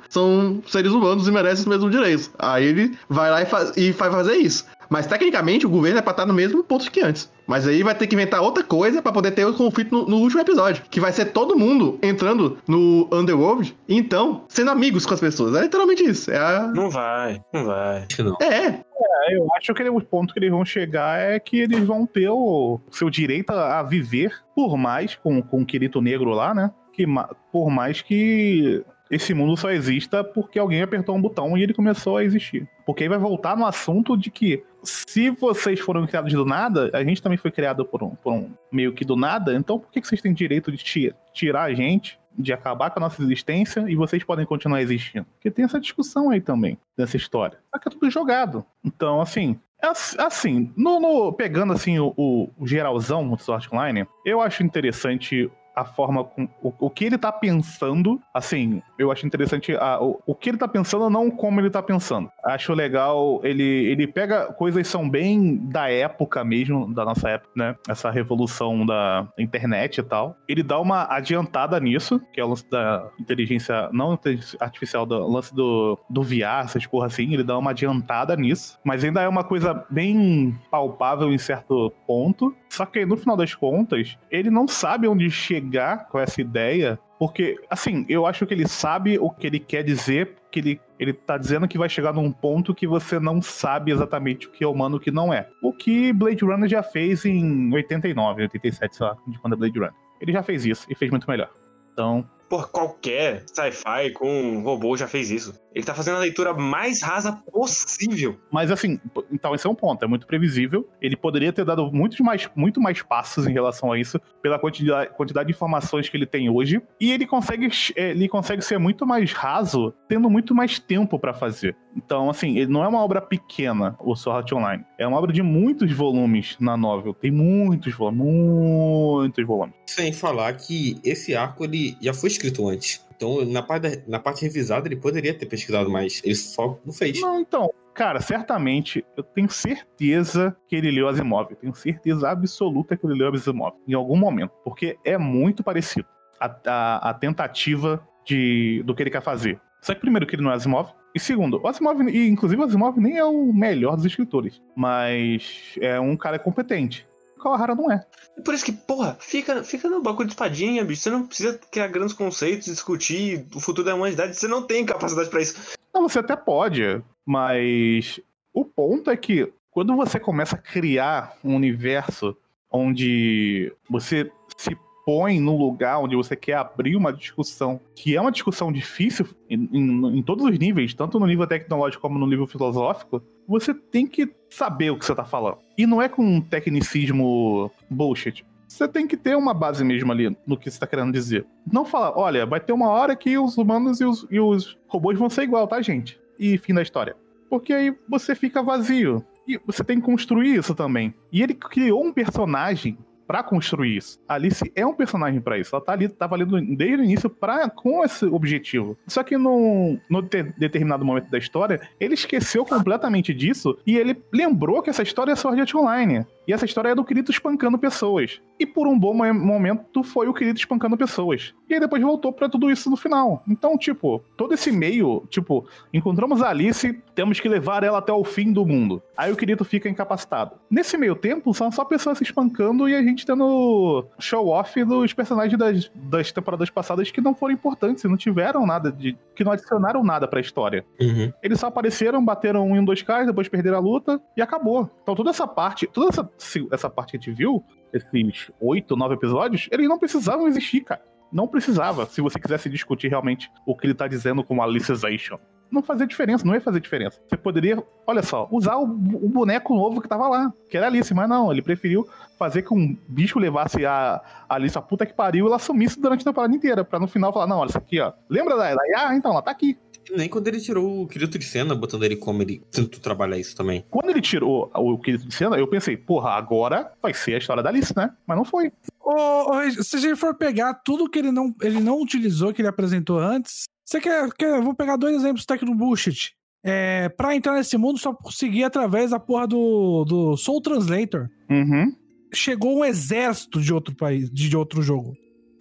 seres humanos e merecem os mesmos direitos. Aí ele vai lá e, faz, e vai fazer isso. Mas tecnicamente o governo é pra estar no mesmo ponto que antes. Mas aí vai ter que inventar outra coisa pra poder ter o conflito no, no último episódio. Que vai ser todo mundo entrando no Underworld e então sendo amigos com as pessoas. É literalmente isso. É a... Não vai, não vai. Não. É, É, eu acho que ele- o ponto que eles vão chegar é que eles vão ter o seu direito a, a viver, por mais, com, com o Quirito Negro lá, né? Que, por mais que esse mundo só exista porque alguém apertou um botão e ele começou a existir. Porque aí vai voltar no assunto de que se vocês foram criados do nada, a gente também foi criado por um, por um meio que do nada, então por que, que vocês têm direito de ti- tirar a gente, de acabar com a nossa existência e vocês podem continuar existindo? Porque tem essa discussão aí também, dessa história. Só que é tudo jogado. Então, assim, é ass- assim, no, no- pegando assim o, o- o geralzão do Sword Online, eu acho interessante a forma com o, o que ele tá pensando. Assim, eu acho interessante a- o, o que ele tá pensando, não como ele tá pensando. Acho legal, ele, ele pega coisas que são bem da época mesmo, da nossa época, né? Essa revolução da internet e tal. Ele dá uma adiantada nisso, que é o lance da inteligência, não inteligência artificial, do lance do, do VR, essas porra assim. Ele dá uma adiantada nisso, mas ainda é uma coisa bem palpável em certo ponto. Só que no final das contas, ele não sabe onde chegar com essa ideia. Porque, assim, eu acho que ele sabe o que ele quer dizer, que ele, ele tá dizendo que vai chegar num ponto que você não sabe exatamente o que é humano e o que não é. O que Blade Runner já fez em 89, 87, sei lá, de quando é Blade Runner. Ele já fez isso e fez muito melhor. Então, Por qualquer sci-fi com um robô já fez isso. Ele tá fazendo a leitura mais rasa possível. Mas assim, então esse é um ponto, é muito previsível. Ele poderia ter dado muitos mais, muito mais passos em relação a isso, pela quantidade, quantidade de informações que ele tem hoje. E ele consegue, eh, ele consegue ser muito mais raso, tendo muito mais tempo pra fazer. Então, assim, ele não é uma obra pequena, o Sword Art Online. É uma obra de muitos volumes na novel. Tem muitos volumes, muitos volumes. Sem falar que esse arco ele já foi escrito antes. Então, na parte, na parte revisada, ele poderia ter pesquisado mais. Ele só não fez. Não, então, cara, certamente, eu tenho certeza que ele leu Asimov. Eu tenho certeza absoluta que ele leu Asimov em algum momento, porque é muito parecido a, a- a tentativa de, do que ele quer fazer. Só que, primeiro, que ele não é Asimov, e segundo, o Asimov, e inclusive o Asimov nem é o melhor dos escritores, mas é um cara competente. Kawahara não é. Por isso que, porra, fica, fica no bagulho de espadinha, bicho. Você não precisa criar grandes conceitos, discutir o futuro da humanidade. Você não tem capacidade pra isso. Não, você até pode, mas o ponto é que quando você começa a criar um universo onde você se põe no lugar onde você quer abrir uma discussão, que é uma discussão difícil em, em- em todos os níveis, tanto no nível tecnológico como no nível filosófico, você tem que saber o que você tá falando. E não é com um tecnicismo bullshit. Você tem que ter uma base mesmo ali no que você tá querendo dizer. Não falar, olha, vai ter uma hora que os humanos e os, e os robôs vão ser igual, tá, gente? E fim da história. Porque aí você fica vazio. E você tem que construir isso também. E ele criou um personagem pra construir isso. A Alice é um personagem pra isso. Ela tá ali, tava ali desde o início pra, com esse objetivo. Só que de- determinado momento da história, ele esqueceu completamente disso e ele lembrou que essa história é Sword Art Online. E essa história é do Kirito espancando pessoas. E por um bom mo- momento foi o Kirito espancando pessoas. E aí depois voltou pra tudo isso no final. Então, tipo, todo esse meio, tipo, encontramos a Alice, temos que levar ela até o fim do mundo. Aí o Kirito fica incapacitado. Nesse meio tempo, são só pessoas se espancando e a gente tendo show-off dos personagens das, das temporadas passadas que não foram importantes e não tiveram nada de. que não adicionaram nada pra história. Uhum. Eles só apareceram, bateram um em dois caras, depois perderam a luta e acabou. Então toda essa parte, toda essa, essa parte que a gente viu, esses oito, nove episódios, eles não precisavam existir, cara. Não precisava, se você quisesse discutir realmente o que ele tá dizendo como Alicization. Não fazia diferença, não ia fazer diferença. Você poderia, olha só, usar o, o boneco novo que tava lá, que era a Alice, mas não, ele preferiu fazer que um bicho levasse a, a Alice a puta que pariu e ela sumisse durante a temporada inteira, pra no final falar, não, olha isso aqui, ó. Lembra da, da ah, então, ela tá aqui. Nem quando ele tirou o Kirito de cena, botando ele como ele tentou trabalhar isso também. Quando ele tirou o Kirito de cena, eu pensei, porra, agora vai ser a história da Alice, né? Mas não foi. Ô, ô, Regi, se a gente for pegar tudo que ele não, ele não utilizou, que ele apresentou antes, você quer, quer. Vou pegar dois exemplos tech do bullshit. É, pra entrar nesse mundo, só conseguir através da porra do, do Soul Translator. Uhum. Chegou um exército de outro país, de, de outro jogo.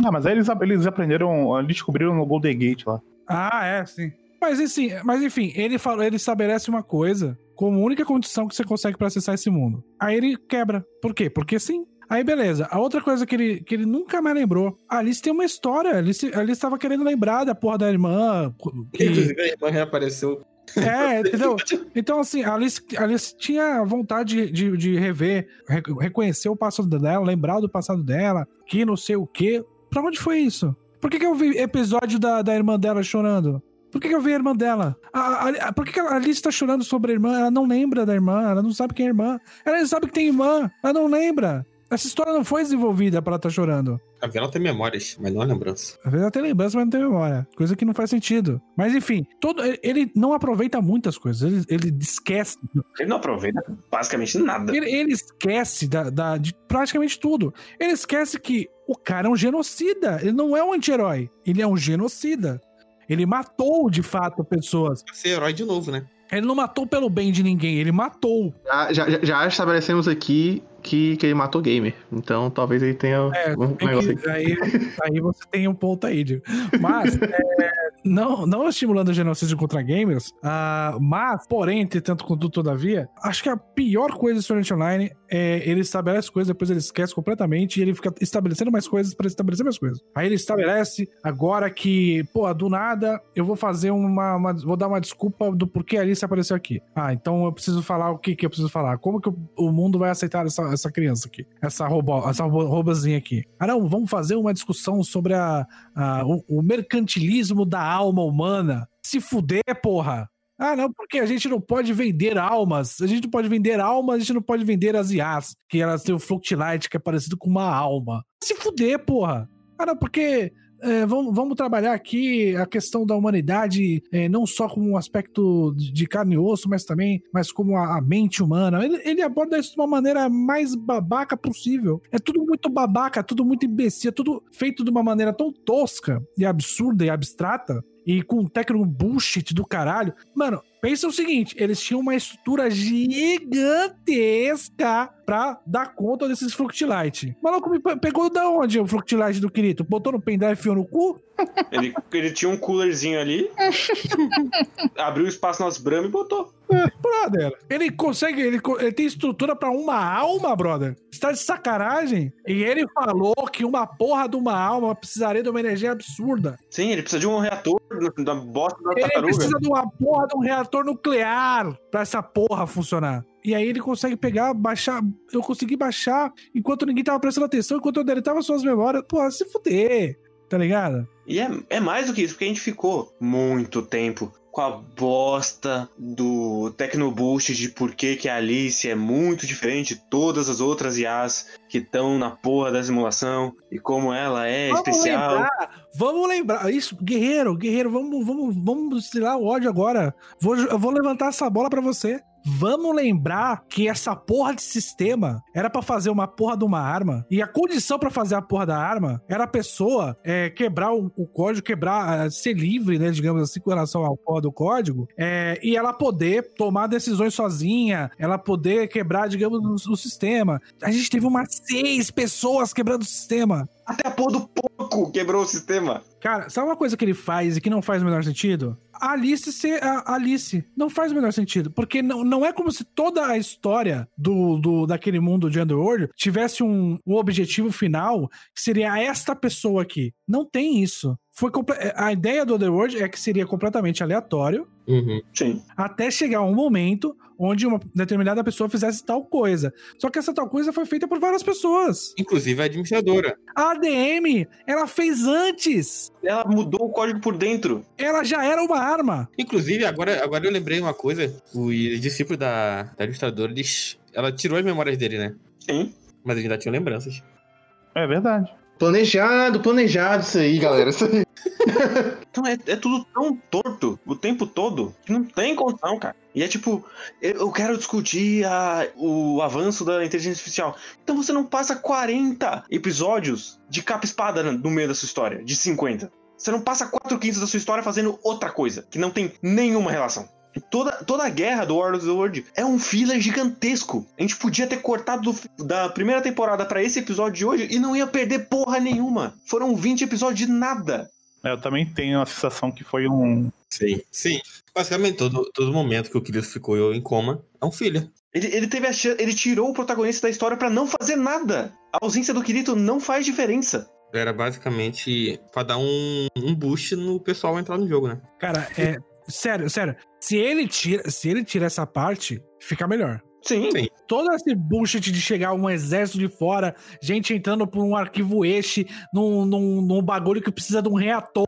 Ah, mas aí eles, eles aprenderam, eles descobriram no Golden Gate lá. Ah, é, sim. Mas, assim, mas enfim, ele falou, ele estabelece uma coisa como única condição que você consegue pra acessar esse mundo. Aí ele quebra. Por quê? Porque sim. Aí beleza. A outra coisa que ele, que ele nunca mais lembrou. A Alice tem uma história. A Alice, a Alice tava querendo lembrar da porra da irmã. que- Inclusive, a irmã reapareceu. é, entendeu? Então, assim, a Alice, a Alice tinha vontade de, de, de rever, re- reconhecer o passado dela, lembrar do passado dela, que não sei o quê. Pra onde foi isso? Por que, que eu vi episódio da, da irmã dela chorando? Por que, que eu vi a irmã dela? A, a- a- por que, que a Alice tá chorando sobre a irmã? Ela não lembra da irmã, ela não sabe quem é a irmã. Ela não sabe que tem irmã, ela não lembra. Essa história não foi desenvolvida pra ela tá chorando. A Vela tem memórias, mas não a lembrança. Às vezes ela tem lembrança, mas não tem memória. Coisa que não faz sentido. Mas enfim, todo, ele não aproveita muitas coisas. Ele, ele esquece. Ele não aproveita basicamente nada. Ele, ele esquece da, da- de praticamente tudo. Ele esquece que o cara é um genocida. Ele não é um anti-herói. Ele é um genocida. Ele matou, de fato, pessoas. Vai ser herói de novo, né? Ele não matou pelo bem de ninguém, ele matou. Já, já, já estabelecemos aqui que, que ele matou gamer. Então talvez ele tenha É, um negócio que- aí, aí você tem um ponto aí, Diego. Mas, [LAUGHS] é, não, não estimulando o genocídio contra gamers, ah, mas, porém, entretanto, contudo, todavia, acho que a pior coisa do Sword Art Online é ele estabelece coisas, depois ele esquece completamente e ele fica estabelecendo mais coisas para estabelecer mais coisas. Aí ele estabelece agora que, pô, do nada, eu vou fazer uma, uma- vou dar uma desculpa do porquê a Alice apareceu aqui. Ah, então eu preciso falar o que que eu preciso falar. Como que o, mundo vai aceitar essa, essa criança aqui? Essa robô, essa ro- robozinha aqui. Ah, não, vamos fazer uma discussão sobre a, a- o, o mercantilismo da alma humana. Se fuder, porra. Ah, não, porque a gente não pode vender almas. A gente não pode vender almas, a gente não pode vender as IAs, que elas têm o Fluctilight, que é parecido com uma alma. Se fuder, porra. Ah, não, porque é, vamos, vamos trabalhar aqui a questão da humanidade, é, não só como um aspecto de carne e osso, mas também mas como a, a mente humana. Ele, ele aborda isso de uma maneira mais babaca possível. É tudo muito babaca, tudo muito imbecil, é tudo feito de uma maneira tão tosca e absurda e abstrata. E com um técnico bullshit do caralho. Mano, pensa o seguinte: eles tinham uma estrutura gigantesca pra dar conta desses Fructilight. O maluco me pe- pegou da onde o Fructilight do Kirito? Botou no pendrive e enfiou no cu? Ele, ele tinha um coolerzinho ali, [LAUGHS] abriu espaço nas Brahma e botou. Brother, ele consegue, ele, ele tem estrutura pra uma alma, brother. Você tá de sacanagem? E ele falou que uma porra de uma alma precisaria de uma energia absurda. Sim, ele precisa de um reator da- bosta da Ele tartaruga. precisa de uma porra de um reator nuclear pra essa porra funcionar. E aí ele consegue pegar, baixar. Eu consegui baixar enquanto ninguém tava prestando atenção, enquanto eu deletava suas memórias. Porra, se fuder, tá ligado? E é, é mais do que isso, porque a gente ficou muito tempo com a bosta do Tecnoboost de por que, que a Alice é muito diferente de todas as outras IAs que estão na porra da simulação e como ela é especial. lembrar, vamos lembrar. Isso, guerreiro, guerreiro, vamos, vamos, vamos tirar o ódio agora. Vou, eu vou levantar essa bola pra você. Vamos lembrar que essa porra de sistema era pra fazer uma porra de uma arma e a condição pra fazer a porra da arma era a pessoa é, quebrar o, o código, quebrar, ah, ser livre, né, digamos assim, com relação ao porra do código é, e ela poder tomar decisões sozinha, ela poder quebrar, digamos, o, o sistema. A gente teve umas seis pessoas quebrando o sistema. Até a porra do porco quebrou o sistema. Cara, sabe uma coisa que ele faz e que não faz o menor sentido? A Alice ser a Alice. Não faz o menor sentido. Porque não, não é como se toda a história do, do daquele mundo de Underworld tivesse um, um objetivo final que seria esta pessoa aqui. Não tem isso. Foi comple- a ideia do Underworld é que seria completamente aleatório Uhum. Sim. até chegar um momento onde uma determinada pessoa fizesse tal coisa. Só que essa tal coisa foi feita por várias pessoas. Inclusive a administradora. A ADM, ela fez antes. Ela mudou o código por dentro. Ela já era uma arma. Inclusive, agora, agora eu lembrei uma coisa. Os discípulos da, da administradora, eles, ela tirou as memórias dele, né? Sim. Mas eles ainda tinham lembranças. É verdade. Planejado, planejado isso aí, galera. Isso aí. Então é, é tudo tão torto o tempo todo que não tem condição, cara. E é tipo, eu, quero discutir a- o avanço da inteligência artificial. Então você não passa 40 episódios de capa espada no meio da sua história, de 50. Você não passa 4 quintos da sua história fazendo outra coisa, que não tem nenhuma relação. Toda, toda a guerra do War of the World é um filler gigantesco. A gente podia ter cortado do- da primeira temporada pra esse episódio de hoje e não ia perder porra nenhuma. Foram 20 episódios de nada. É, Eu também tenho a sensação que foi um. Sim. Sim. Basicamente, todo, todo momento que o Kirito ficou em coma é um filho. Ele, ele teve a chance, ele tirou o protagonista da história pra não fazer nada. A ausência do Kirito não faz diferença. Era basicamente pra dar um, um boost no pessoal entrar no jogo, né? Cara, é. Sério, sério. Se ele tira, se ele tira essa parte, fica melhor. Sim. Sim. Todo esse bullshit de chegar um exército de fora, gente entrando por um arquivo este, num, num, num bagulho que precisa de um reator.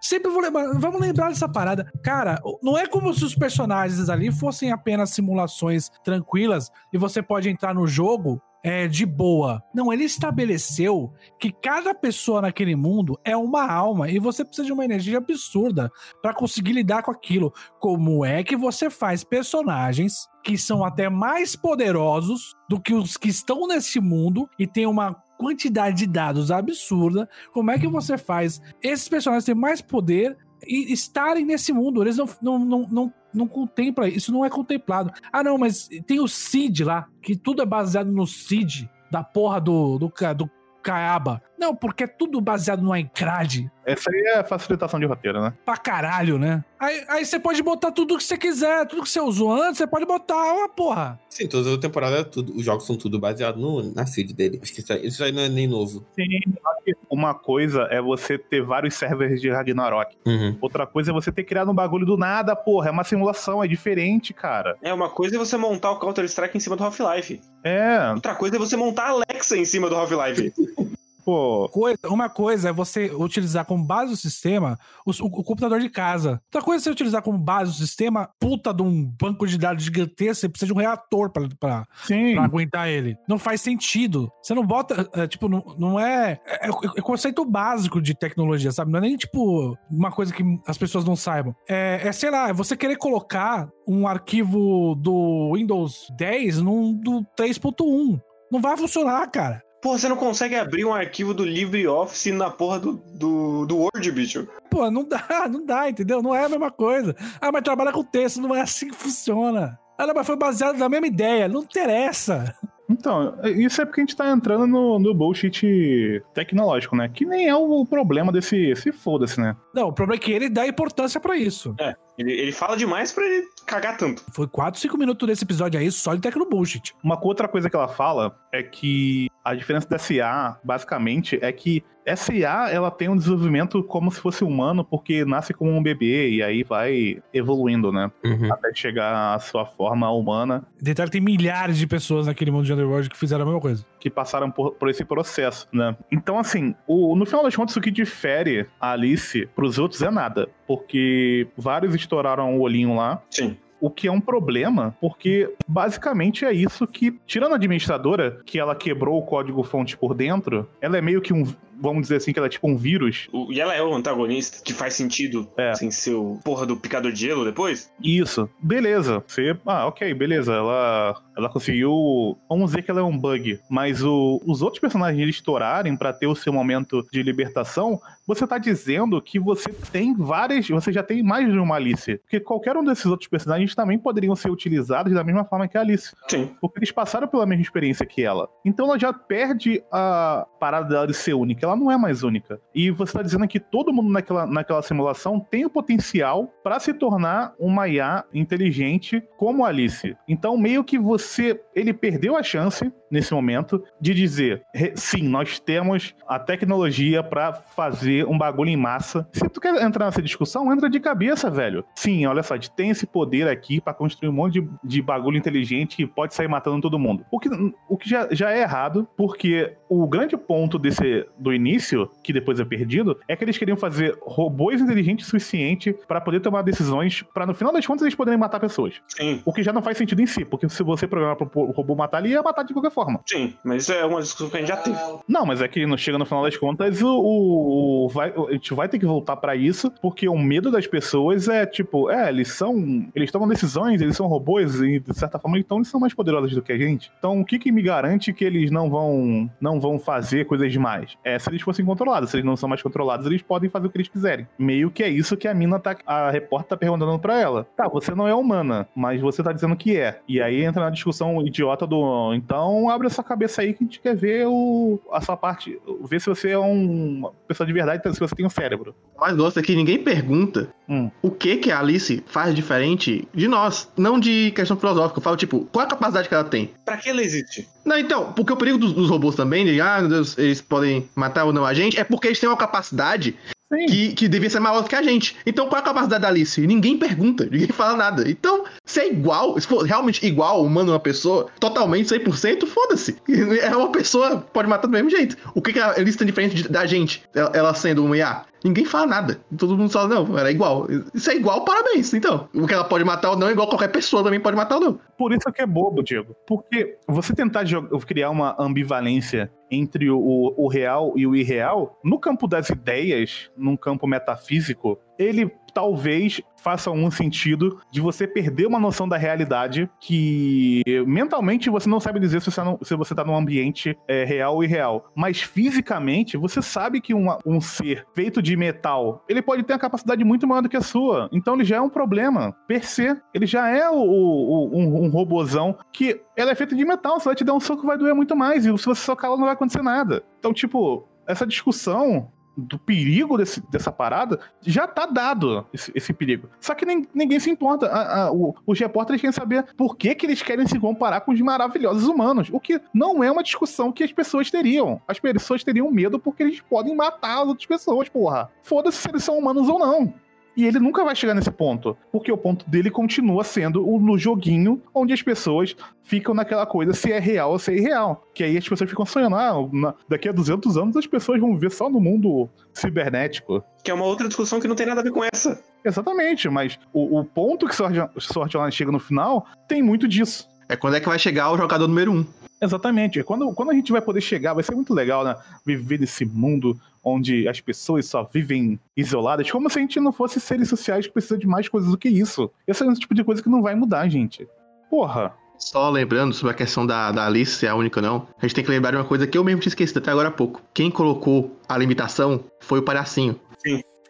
Sempre vou lembrar, vamos lembrar dessa parada. Cara, não é como se os personagens ali fossem apenas simulações tranquilas e você pode entrar no jogo é, de boa. Não, ele estabeleceu que cada pessoa naquele mundo é uma alma e você precisa de uma energia absurda pra conseguir lidar com aquilo. Como é que você faz personagens que são até mais poderosos do que os que estão nesse mundo e tem uma quantidade de dados absurda? Como é que você faz esses personagens terem mais poder estarem nesse mundo? Eles não, não, não, não não contempla, isso não é contemplado. Ah, não, mas tem o Cid lá, que tudo é baseado no Cid da porra do, do, do Caiaba. Não, porque é tudo baseado no Encrad. Essa aí é facilitação de roteiro, né? Pra caralho, né? Aí, aí você pode botar tudo que você quiser, tudo que você usou antes, você pode botar uma porra. Sim, toda a temporada, tudo, os jogos são tudo baseado no, na seed dele. Acho que isso aí, isso aí não é nem novo. Sim, acho que uma coisa é você ter vários servers de Ragnarok. Uhum. Outra coisa é você ter criado um bagulho do nada, porra. É uma simulação, é diferente, cara. É, uma coisa é você montar o Counter-Strike em cima do Half-Life. É, Outra coisa é você montar a Alexa em cima do Half-Life. [LAUGHS] pô. Coisa- uma coisa é você utilizar como base do sistema o, o- o computador de casa. Outra coisa é você utilizar como base do sistema puta de um banco de dados gigantesco, você precisa de um reator pra, pra, pra aguentar ele. Não faz sentido. Você não bota, é, tipo, não, não é, é. É conceito básico de tecnologia, sabe? Não é nem, tipo, uma coisa que as pessoas não saibam. É, é sei lá, é você querer colocar um arquivo do Windows 10 num do 3.1. Não vai funcionar, cara. Porra, você não consegue abrir um arquivo do LibreOffice na porra do, do, do Word, bicho. Pô, não dá, não dá, entendeu? Não é a mesma coisa. Ah, mas trabalha com texto, não é assim que funciona. Ah, não, mas foi baseado na mesma ideia, não interessa. Então, isso é porque a gente tá entrando no, no bullshit tecnológico, né? Que nem é o problema desse. Se foda-se, né? Não, o problema é que ele dá importância pra isso. Ele, ele fala demais pra ele cagar tanto. Foi 4, 5 minutos desse episódio aí só de tecno bullshit. Uma outra coisa que ela fala é que a diferença da SA, basicamente, é que SA ela tem um desenvolvimento como se fosse humano, porque nasce como um bebê e aí vai evoluindo, né? Uhum. Até chegar à sua forma humana, Detalhe, tem milhares de pessoas naquele mundo de Underworld que fizeram a mesma coisa. que passaram por, por esse processo, né? Então, assim, o, no final das contas, o que difere a Alice pros outros é nada, porque vários estouraram o olhinho lá, Sim. o que é um problema, porque basicamente é isso que, tirando a administradora, que ela quebrou o código-fonte por dentro, ela é meio que um, vamos dizer assim, que ela é tipo um vírus. E ela é o antagonista, que faz sentido É. sem ser o porra do picador de gelo depois. Isso, beleza. Você, ah, ok, beleza. Ela, ela conseguiu, vamos dizer que ela é um bug, mas o- os outros personagens eles estourarem pra ter o seu momento de libertação, você tá dizendo que você tem várias, você já tem mais de uma Alice, porque qualquer um desses outros personagens também poderiam ser utilizados da mesma forma que a Alice. Sim. Porque eles passaram pela mesma experiência que ela. Então ela já perde a parada dela de ser única. Ela não é mais única. E você tá dizendo que todo mundo naquela, naquela simulação tem o potencial para se tornar uma IA inteligente como Alice. Então meio que você. Ele perdeu a chance nesse momento de dizer: "Re- sim, nós temos a tecnologia para fazer um bagulho em massa. Se tu quer entrar nessa discussão, entra de cabeça, velho. Sim, olha só, a gente tem esse poder aqui para construir um monte de, de bagulho inteligente que pode sair matando todo mundo. O que, o que já, já é errado, porque o grande ponto desse do início, que depois é perdido, é que eles queriam fazer robôs inteligentes o suficiente para poder tomar decisões para no final das contas eles poderem matar pessoas. Sim. O que já não faz sentido em si, porque se você programar para o robô matar, ele ia matar de qualquer forma. Sim. Mas isso é uma discussão que a gente já teve. Não, mas é que não chega no final das contas, o, o- o- vai, a gente vai ter que voltar pra isso, porque o medo das pessoas é tipo, é, eles são, eles tomam decisões, eles são robôs e de certa forma então eles são mais poderosos do que a gente. Então o que que me garante que eles não vão, não vão fazer coisas demais? É se eles fossem controlados, se eles não são mais controlados, eles podem fazer o que eles quiserem. Meio que é isso que a mina tá, a repórter tá perguntando pra ela. Tá, você não é humana, mas você tá dizendo que é. E aí entra na discussão idiota do, então abre essa cabeça aí que a gente quer ver o, a sua parte, ver se você é um- uma pessoa de verdade, se você tem um cérebro. O mais gosto é que ninguém pergunta Hum. o que que a Alice faz diferente de nós. Não de questão filosófica. Eu falo, tipo, qual é a capacidade que ela tem? Pra que ela existe? Não, então, porque o perigo dos, dos robôs também, de, ah, meu Deus, eles podem matar ou não a gente, é porque eles têm uma capacidade Que, que devia ser maior do que a gente. Então, qual é a capacidade da Alice? Ninguém pergunta, ninguém fala nada. Então, se é igual, se for realmente igual humano uma pessoa, totalmente 100%, foda-se. [LAUGHS] É uma pessoa, pode matar do mesmo jeito. O que, que a Alice tem diferente da gente, ela, sendo uma IA? Ninguém fala nada. Todo mundo fala, não, era igual. Isso é igual, parabéns. Então, o que ela pode matar ou não é igual qualquer pessoa também pode matar ou não. Por isso que é bobo, Diego. Porque você tentar jo- criar uma ambivalência entre o- o real e o irreal, no campo das ideias, num campo metafísico, ele talvez faça um sentido de você perder uma noção da realidade que mentalmente você não sabe dizer se você, não, se você tá num ambiente é, real ou irreal. Mas fisicamente, você sabe que uma- um ser feito de metal, ele pode ter uma capacidade muito maior do que a sua. Então ele já é um problema. Per se, ele já é o, o- um, um robozão que ela é feita de metal. Se ela te der um soco, vai doer muito mais. E se você socar ela, não vai acontecer nada. Então, tipo, essa discussão do perigo desse- dessa parada, já tá dado esse, esse perigo. Só que nem- ninguém se importa. A- a- o- os repórteres querem saber por que, que eles querem se comparar com os maravilhosos humanos. O que não é uma discussão que as pessoas teriam. As pessoas teriam medo porque eles podem matar as outras pessoas, porra. Foda-se se eles são humanos ou não. E ele nunca vai chegar nesse ponto. Porque o ponto dele continua sendo o- no joguinho onde as pessoas ficam naquela coisa se é real ou se é irreal. Que aí as pessoas ficam sonhando, ah, na- daqui a 200 anos as pessoas vão viver só no mundo cibernético. Que é uma outra discussão que não tem nada a ver com essa. Exatamente, mas o, o ponto que Sword, Sword Online chega no final tem muito disso. É quando é que vai chegar o jogador número um. Exatamente. Quando, quando a gente vai poder chegar, vai ser muito legal, né? Viver nesse mundo onde as pessoas só vivem isoladas, como se a gente não fosse seres sociais que precisam de mais coisas do que isso. Esse é um tipo de coisa que não vai mudar, gente. Porra. Só lembrando sobre a questão da, da Alice ser a única ou não, a gente tem que lembrar de uma coisa que eu mesmo tinha esquecido até agora há pouco. Quem colocou a limitação foi o palhacinho.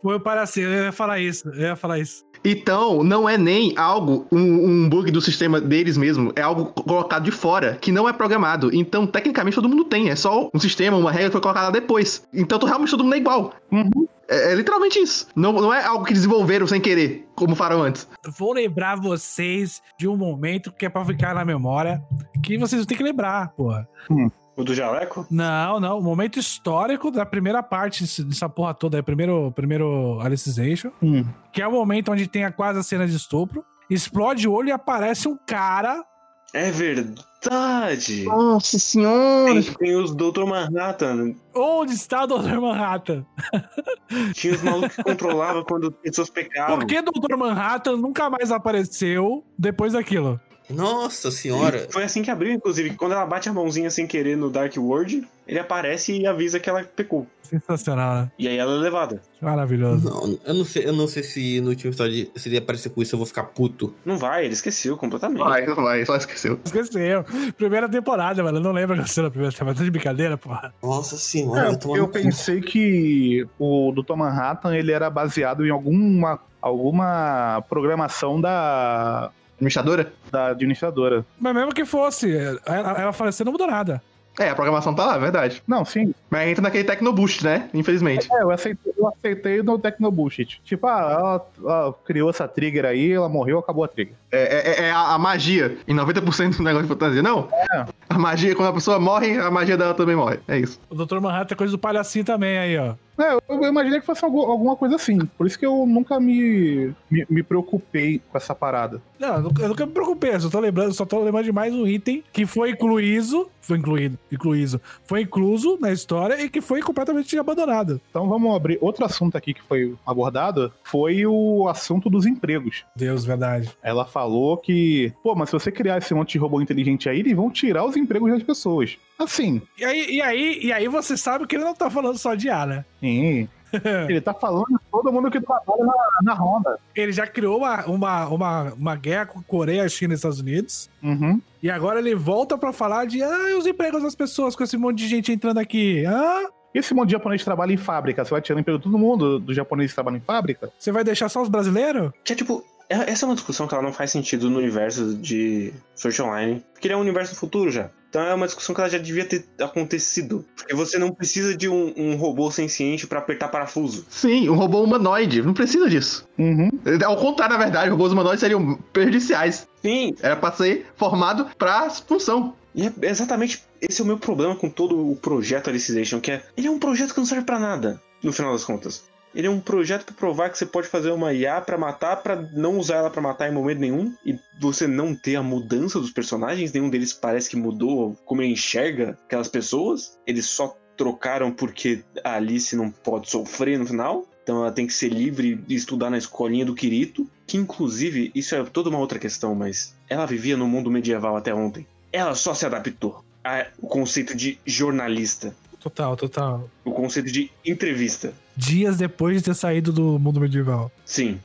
Foi para ser, eu ia falar isso, eu ia falar isso. Então, não é nem algo, um, um bug do sistema deles mesmo, é algo colocado de fora, que não é programado. Então, tecnicamente, todo mundo tem. É só um sistema, uma regra que foi colocada depois. Então, realmente todo mundo é igual. Uhum. É, é literalmente isso. Não, não é algo que desenvolveram sem querer, como falaram antes. Vou lembrar vocês de um momento que é pra ficar na memória, que vocês têm que lembrar, porra. O do jaleco? Não, não, o momento histórico da primeira parte dessa porra toda, aí, primeiro, primeiro Alicization, Hum. que é o momento onde tem a quase a cena de estupro, explode o olho e aparece um cara É verdade. Nossa senhora! Tem, tem os Dr. Manhattan. Onde está o Dr. Manhattan? [LAUGHS] Tinha os malucos que controlavam quando pessoas pecavam. Por que Dr. Manhattan nunca mais apareceu depois daquilo? Nossa senhora. Foi assim que abriu, inclusive. Quando ela bate a mãozinha sem querer no Dark World, ele aparece e avisa que ela pecou. Sensacional, né? E aí ela é levada. Maravilhoso. Não, eu não sei, eu não sei se no último episódio, se ele aparecer com isso, eu vou ficar puto. Não vai, ele esqueceu completamente. Vai, vai, só esqueceu. Esqueceu. Primeira temporada, mano. Eu não lembro que na primeira temporada. Tá de brincadeira, porra. Nossa senhora, É, eu cu. pensei que o Dr. Manhattan ele era baseado em alguma, alguma programação da, Administradora? da administradora. Mas mesmo que fosse, ela, ela faleceu não mudou nada. É, a programação tá lá, é verdade. Não, sim. Mas entra naquele Tecnoboost, né? Infelizmente. É, eu aceitei, eu aceitei no Tecnobullshit. Tipo, ah, ela, ela criou essa trigger aí, ela morreu, acabou a trigger. É, é- é a, a magia em 90% do negócio de fantasia, não? É. A magia, quando a pessoa morre, a magia dela também morre. É isso. O Dr. Manhattan é coisa do palhacinho também aí, ó. É, eu, eu imaginei que fosse algu- alguma coisa assim. Por isso que eu nunca me, me, me preocupei com essa parada. Não, eu nunca- eu nunca me preocupei, eu só tô lembrando, só tô lembrando de mais um item que foi incluído, foi incluído, incluído, foi incluso na história e que foi completamente abandonado. Então vamos abrir outro assunto aqui que foi abordado, foi o assunto dos empregos. Deus, verdade. Ela falou que, pô, mas se você criar esse monte de robô inteligente aí, eles vão tirar os empregos das pessoas. Assim, E aí, e aí, e aí você sabe que ele não tá falando só de A, né? sim. [LAUGHS] Ele tá falando de todo mundo que trabalha na, na Honda. Ele já criou uma, uma, uma, uma guerra com Coreia, China e Estados Unidos. Uhum. E agora ele volta pra falar de ah, e os empregos das pessoas com esse monte de gente entrando aqui. Ah, Esse monte de japonês trabalha em fábrica. Você vai tirando emprego de todo mundo dos japoneses que trabalham em fábrica? você vai deixar só os brasileiros? Que é tipo, essa é uma discussão que ela não faz sentido no universo de Sword Online. Porque ele é um universo do futuro já. Então é uma discussão que ela já devia ter acontecido. Porque você não precisa de um, um robô senciente pra apertar parafuso. Sim, um robô humanoide. Não precisa disso. Uhum. Ao contrário, na verdade, robôs humanoides seriam prejudiciais. Sim, Era pra ser formado pra função. E é exatamente esse é o meu problema com todo o projeto Alicization, que é ele é um projeto que não serve pra nada, no final das contas. Ele é um projeto pra provar que você pode fazer uma IA pra matar, pra não usar ela pra matar em momento nenhum, e você não ter a mudança dos personagens, nenhum deles parece que mudou como ele enxerga aquelas pessoas. Eles só trocaram porque a Alice não pode sofrer no final. Então ela tem que ser livre e estudar na escolinha do Kirito, que inclusive, isso é toda uma outra questão, mas ela vivia no mundo medieval até ontem. Ela só se adaptou ao conceito de jornalista, Total, total. o conceito de entrevista. Dias depois de ter saído do mundo medieval. Sim.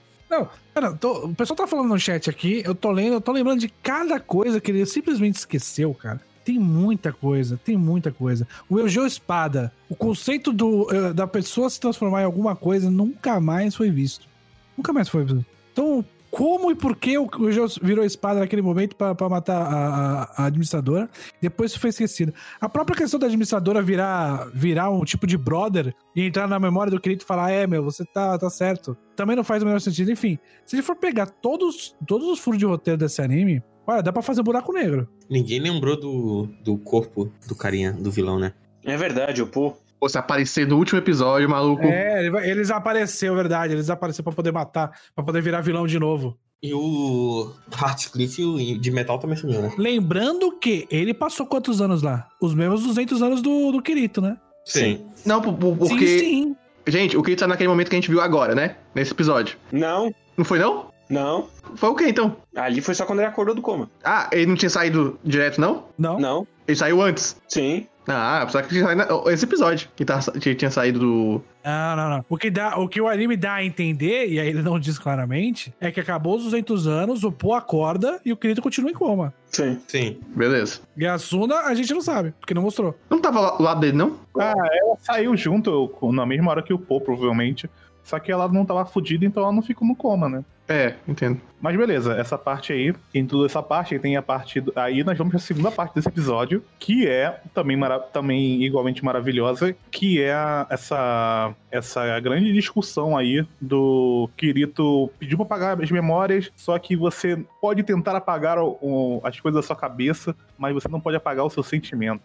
Cara, tô- o pessoal tá falando no chat aqui, eu tô lendo, eu tô lembrando de cada coisa que ele simplesmente esqueceu, cara. Tem muita coisa, tem muita coisa. O Eugeo Espada, o conceito do, eh, da pessoa se transformar em alguma coisa nunca mais foi visto. Nunca mais foi visto. Então, como e por que o Eugeo virou espada naquele momento pra pra matar a, a- a administradora? Depois isso foi esquecido. A própria questão da administradora virar, virar um tipo de brother e entrar na memória do querido e falar: é, meu, você tá, tá certo. Também não faz o menor sentido. Enfim, se ele for pegar todos, todos os furos de roteiro desse anime, olha, dá pra fazer um buraco negro. Ninguém lembrou do, do corpo do carinha, do vilão, né? É verdade, o pô. Pô, se aparecer no último episódio, maluco. É, ele apareceram, verdade. Eles apareceram pra poder matar, pra poder virar vilão de novo. E o Heartcliff de metal também sumiu, né? Lembrando que ele passou quantos anos lá? Os mesmos 200 anos do, do Kirito, né? Sim. Não, por- por- porque. Sim, sim. Gente, o Kirito tá naquele momento que a gente viu agora, né? Nesse episódio. Não, Não foi, não? não. Foi o quê, então? Ali foi só quando ele acordou do coma. Ah, ele não tinha saído direto, não? Não. Não. Ele saiu antes. Sim. Ah, só que tinha saído na- esse episódio. Que, tá, que tinha saído do. Não, não, não. O que, dá, o que o anime dá a entender, e aí ele não diz claramente, é que acabou os 200 anos, o Po acorda e o Kirito continua em coma. Sim. Sim. Beleza. E a Suna, a gente não sabe, porque não mostrou. Não tava lá- do lado dele, não? Ah, ela saiu junto com- na mesma hora que o Paul, provavelmente. Só que ela não tava fudida, então ela não ficou no coma, né? É, entendo. Mas beleza, essa parte aí, em toda essa parte, aí tem a parte. do- Aí nós vamos pra segunda parte desse episódio, que é também, mara- também igualmente maravilhosa, que é a- essa, essa grande discussão aí do Kirito pediu pra apagar as memórias, só que você pode tentar apagar o- o- as coisas da sua cabeça, mas você não pode apagar o seu sentimento.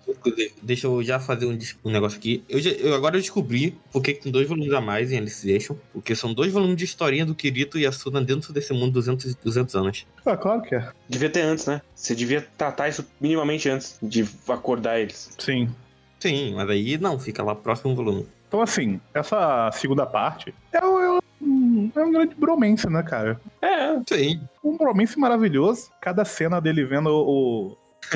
Deixa eu já fazer um, um negócio aqui. Eu, já- eu agora eu descobri porque que tem dois volumes a mais em Alicization. Porque são dois volumes de historinha do Kirito e a Suna dentro desse mundo 200, 200 anos. Ah, claro que é. Devia ter antes, né? Você devia tratar isso minimamente antes de acordar eles. Sim. Sim, mas aí não, fica lá próximo volume. Então, assim, essa segunda parte é, um- é um, é um grande bromance, né, cara? É, Sim. Um bromance maravilhoso. Cada cena dele vendo o. [LAUGHS]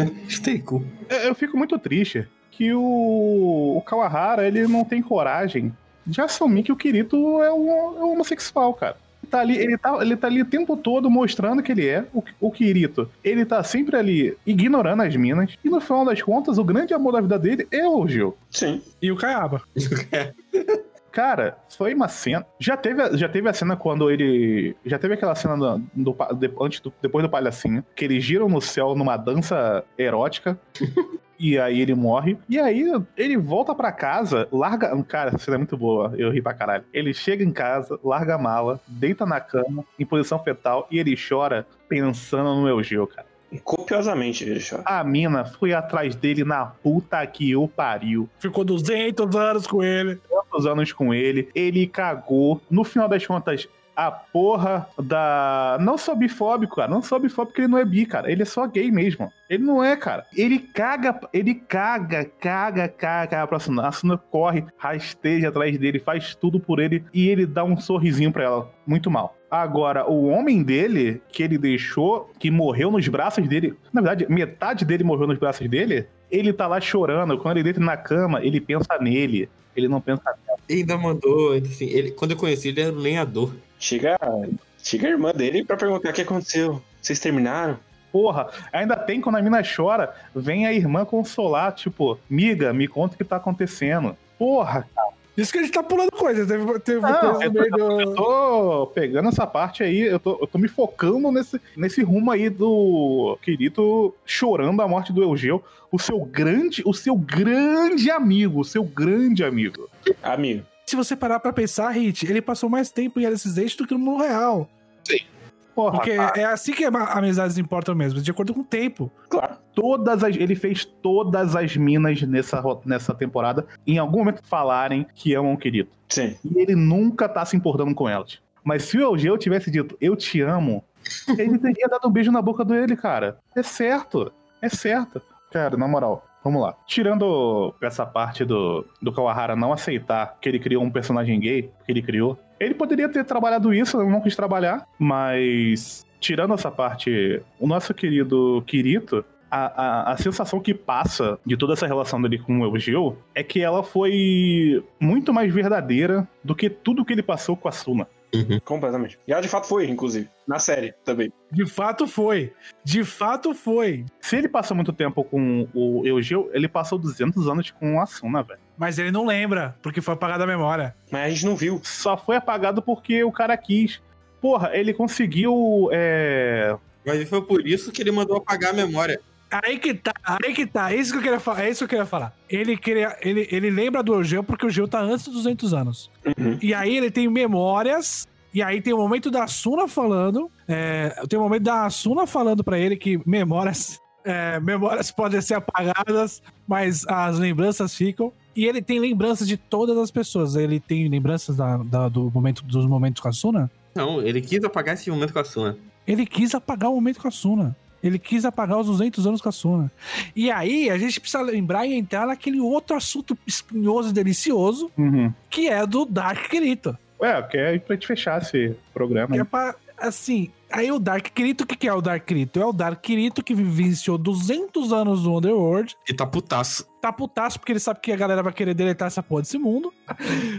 Eu eu fico muito triste que o, o Kawahara ele não tem coragem de assumir que o Kirito é um, é um homossexual, cara. Ele tá, ali, ele, tá, ele tá ali o tempo todo mostrando que ele é o, o Kirito. Ele tá sempre ali ignorando as minas. E no final das contas, o grande amor da vida dele é o Gil. sim. E o Kayaba. [LAUGHS] Cara, foi uma cena. Já teve, já teve a cena quando ele. Já teve aquela cena do, do de- antes do- depois do palhacinho. Que eles giram no céu numa dança erótica. E aí ele morre. E aí ele volta pra casa, larga. Cara, essa cena é muito boa. Eu ri pra caralho. Ele chega em casa, larga a mala, deita na cama, em posição fetal, e ele chora pensando no Eugeo, cara. Copiosamente ele chora. A mina foi atrás dele na puta que o pariu. Ficou 200 anos com ele. tantos anos com ele, ele cagou. No final das contas, a porra da. Não só bifóbico, cara. Não só bifóbico porque ele não é bi, cara. Ele é só gay mesmo. Ele não é, cara. Ele caga, ele caga, caga, caga pra Asuna. A Asuna corre, rasteja atrás dele, faz tudo por ele e ele dá um sorrisinho pra ela. Muito mal. Agora, o homem dele, que ele deixou, que morreu nos braços dele, na verdade, metade dele morreu nos braços dele, ele tá lá chorando. Quando ele deita na cama, ele pensa nele. Ele não pensa Ele ainda mandou, assim, ele, quando eu conheci ele era um lenhador. Chega, chega a irmã dele pra perguntar o que aconteceu. Vocês terminaram? Porra, ainda tem quando a mina chora, vem a irmã consolar, tipo, miga, me conta o que tá acontecendo. Porra, Isso que a gente tá pulando coisas. Teve, teve Não, coisa eu do- eu tô pegando essa parte aí, eu tô, eu tô me focando nesse, nesse rumo aí do Kirito chorando a morte do Eugeu, o seu grande, o seu grande amigo, o seu grande amigo. Amigo. Se você parar pra pensar, Hit, ele passou mais tempo em Alice Age do que no mundo real. Porra, Porque é assim que amizades importam mesmo, de acordo com o tempo. Claro. todas as, ele fez todas as minas nessa, nessa temporada em algum momento falarem que amam o Kirito. Sim. E ele nunca tá se importando com elas. Mas se o Eugeu tivesse dito, eu te amo, ele teria dado um beijo na boca dele, cara. É certo. É certo. Cara, na moral, vamos lá. Tirando essa parte do, do Kawahara não aceitar que ele criou um personagem gay, que ele criou, Ele poderia ter trabalhado isso, não quis trabalhar, mas tirando essa parte, o nosso querido Kirito, a, a, a sensação que passa de toda essa relação dele com o Eugeo é que ela foi muito mais verdadeira do que tudo que ele passou com a Suna. Completamente. E ela de fato foi, inclusive. Na série também. De fato foi. De fato foi. Se ele passou muito tempo com o Eugeo, ele passou 200 anos com a Suna, velho. Mas ele não lembra, porque foi apagado a memória. Mas a gente não viu. Só foi apagado porque o cara quis. Porra, ele conseguiu. É... Mas foi por isso que ele mandou apagar a memória. Aí que tá, aí que tá. É isso que eu queria falar. É isso que eu queria falar. Ele, queria, ele, ele lembra do Geo porque o Geo tá antes dos 200 anos. Uhum. E aí ele tem memórias. E aí tem o momento da Asuna falando. É, tem o momento da Asuna falando pra ele que memórias. é, memórias podem ser apagadas, mas as lembranças ficam. E ele tem lembranças de todas as pessoas. Ele tem lembranças da, da- do momento, dos momentos com a Asuna. Não, ele quis apagar esse momento com a Suna. Ele quis apagar o momento com a Suna. Ele quis apagar os 200 anos com a Suna. E aí, a gente precisa lembrar e entrar naquele outro assunto espinhoso e delicioso, Uhum. que é do Dark Kirito. É, que é pra gente fechar esse programa. Que é pra, assim, aí o Dark Kirito, o que, que é o Dark Kirito? É o Dark Kirito que vivenciou 200 anos no Underworld, E tá putaço. tá putaço porque ele sabe que a galera vai querer deletar essa porra desse mundo.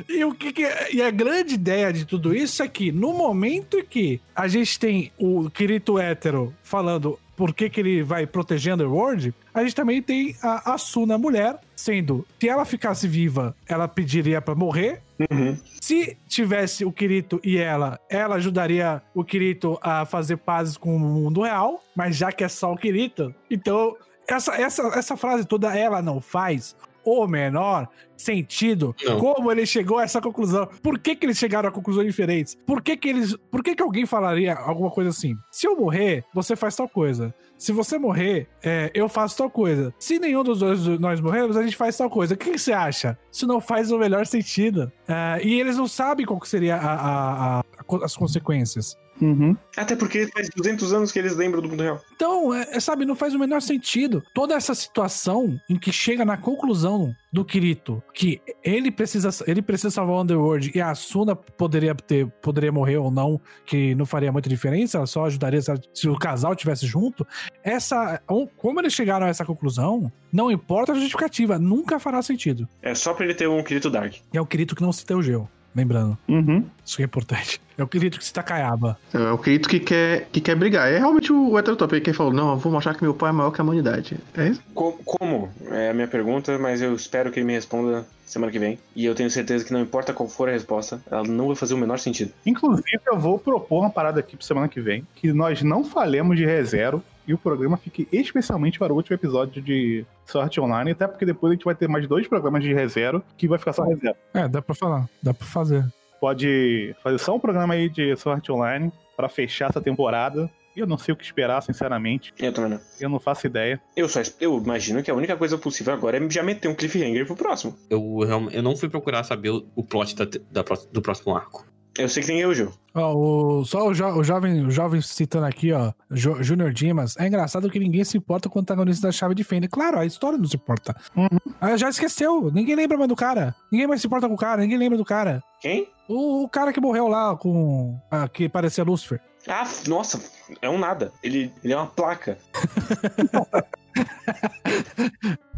E o que, que é- e a grande ideia de tudo isso é que no momento em que a gente tem o Kirito hétero falando por que, que ele vai proteger Underworld, a gente também tem a Asuna mulher, sendo se ela ficasse viva, ela pediria pra morrer. Uhum. Se tivesse o Kirito e ela, ela ajudaria o Kirito a fazer pazes com o mundo real, mas já que é só o Kirito, então essa, essa, essa frase toda ela não faz o menor sentido Não. como ele chegou a essa conclusão. Por que, que eles chegaram a conclusões diferentes? Por que, que eles. Por que, que alguém falaria alguma coisa assim? Se eu morrer, você faz tal coisa. Se você morrer, é, eu faço tal coisa. Se nenhum dos dois nós morrermos, a gente faz tal coisa. O que, que você acha? Isso não faz o melhor sentido. É, e eles não sabem qual que seria a- a- a- a- as consequências. Uhum. Até porque faz 200 anos que eles lembram do mundo real. Então, é, é, sabe, não faz o menor sentido. Toda essa situação em que chega na conclusão do Kirito que ele precisa, ele precisa salvar o Underworld e a Asuna poderia ter, poderia morrer ou não, que não faria muita diferença, ela só ajudaria se, se o casal tivesse junto. Essa, como eles chegaram a essa conclusão, não importa a justificativa, nunca fará sentido. É só pra ele ter um Kirito Dark. E é o Kirito que não cita o Geo, lembrando. Uhum. Isso que é importante. É o Kirito que cita Kayaba. É o Kirito que quer, que quer brigar. É realmente o, heterotop que falou: Não, eu vou mostrar que meu pai é maior que a humanidade. É isso? Co- como? É a minha pergunta, mas eu espero que ele me responda semana que vem. E eu tenho certeza que não importa qual for a resposta, ela não vai fazer o menor sentido. Inclusive, eu vou propor uma parada aqui pra semana que vem, que nós não falemos de ReZero e o programa fique especialmente para o último episódio de Sorte Online, até porque depois a gente vai ter mais dois programas de ReZero, que vai ficar só ReZero. É, dá pra falar, dá pra fazer. Pode fazer só um programa aí de Sorte Online pra fechar essa temporada. Eu não sei o que esperar, sinceramente. Eu também não. Eu não faço ideia. Eu só eu imagino que a única coisa possível agora é já meter um cliffhanger pro próximo. Eu, eu não fui procurar saber o, plot da, da do próximo arco. Eu sei que tem eu, Gil. Ó, o, só o, jo- o jovem, o jovem citando aqui, ó, Jo- Junior Dimas. É engraçado que ninguém se importa com o antagonista da chave de fenda. Claro, a história não se importa. Uhum. Ah, já esqueceu. Ninguém lembra mais do cara. Ninguém mais se importa com o cara. Ninguém lembra do cara. Quem? O, o cara que morreu lá com. ah, que parecia Lucifer. Ah, nossa, é um nada. Ele, ele é uma placa. [LAUGHS]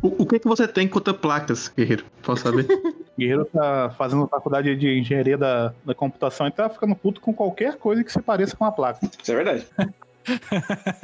O, o que, que você tem contra placas, guerreiro? Posso saber? [LAUGHS] O Guerreiro tá fazendo faculdade de engenharia da, da computação e tá ficando puto com qualquer coisa que se pareça com uma placa. Isso é verdade. [LAUGHS]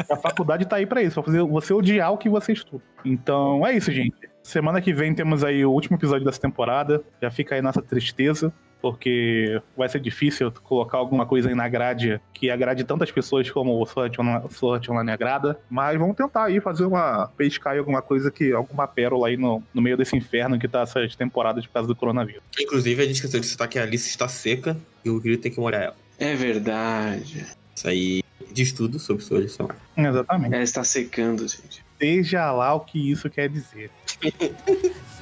A faculdade tá aí pra isso, pra fazer você odiar o que você estuda. Então é isso, gente. Semana que vem temos aí o último episódio dessa temporada. Já fica aí nossa tristeza, porque vai ser difícil colocar alguma coisa aí na grade que agrade tantas pessoas como o Sword Online- Sword Online agrada. Mas vamos tentar aí fazer uma. pescar aí alguma coisa que. alguma pérola aí no, no meio desse inferno que tá essas temporadas por causa do coronavírus. Inclusive, a gente esqueceu de citar que a Alice está seca e o Kirito tem que molhar ela. É verdade. Isso aí diz tudo sobre sua lição. Exatamente. Ela está secando, gente. Seja lá o que isso quer dizer. [LAUGHS]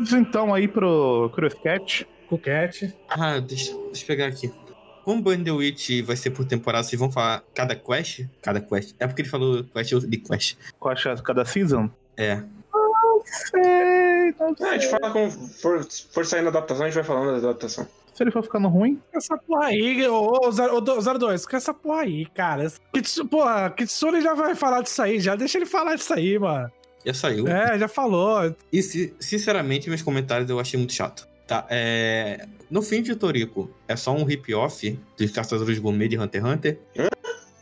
Vamos então aí pro Cruiscat. Coquete. Ah, deixa, deixa eu pegar aqui. Como Bandersnatch vai ser por temporada, vocês vão falar cada quest? Cada quest. É porque ele falou quest de quest. Qual a chance cada season? É. Sei, não Ah, a gente fala como for, for sair na adaptação, a gente vai falando da adaptação. Se ele for ficando ruim, Essa porra aí, ô, ô, Zero- ô, 02, com essa porra aí, cara. Kitsu, porra, Kitsune já vai falar disso aí, já deixa ele falar disso aí, mano. Já saiu. É, já falou. E si- sinceramente, meus comentários eu achei muito chato. Tá, é. No fim de Toriko, é só um rip-off dos caçadores gourmet de Hunter x Hunter.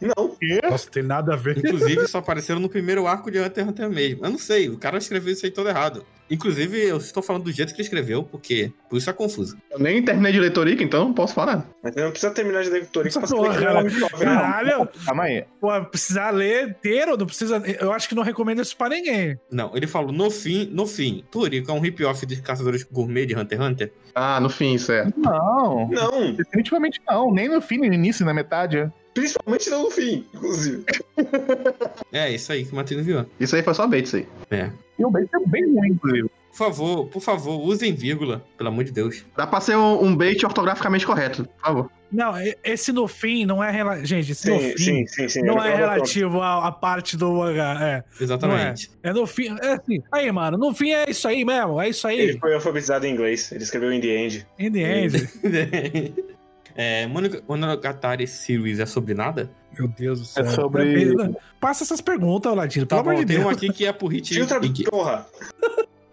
Não. Nossa, tem nada a ver. Inclusive, só apareceram no primeiro arco de Hunter x Hunter mesmo. Eu não sei, o cara escreveu isso aí todo errado. Inclusive, eu estou falando do jeito que ele escreveu, porque por isso é confuso. Eu nem terminei de ler Toriko, então não posso falar. Mas não precisa terminar de ler é um não. Caralho, calma aí. pô, precisar ler inteiro, não precisa. Eu acho que não recomendo isso pra ninguém. Não, ele falou no fim, no fim, Toriko é um rip-off dos caçadores gourmet de Hunter x Hunter. Ah, no fim, isso é. Não, Não, definitivamente não. Nem no fim, nem no início, na metade. Principalmente não no fim, inclusive. É, isso aí que o Matheus viu. Isso aí foi só bait, isso aí. É. E o bait é bem ruim, inclusive. Por favor, por favor, usem vírgula, pelo amor de Deus. Dá pra ser um, um bait ortograficamente correto, por favor. Não, esse no fim não é relativo. Gente, esse no Sim, fim sim, sim, sim. não é relativo à, à parte do mangá. É. Exatamente. É no fim. É assim. Aí, mano, no fim é isso aí mesmo. É isso aí. Ele foi alfabetizado em inglês, ele escreveu in the end. In the end. [LAUGHS] é, Monog- Monogatari Series é sobre nada? Meu Deus do céu. É sobre- Passa essas perguntas, Ladino. Tá Pelo bom, amor de tem Deus. um aqui que é por [LAUGHS] hit. Filtra, e que- porra!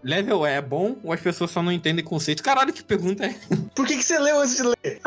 Level é bom ou as pessoas só não entendem conceito? Caralho, que pergunta é? Por que, que você leu antes de ler?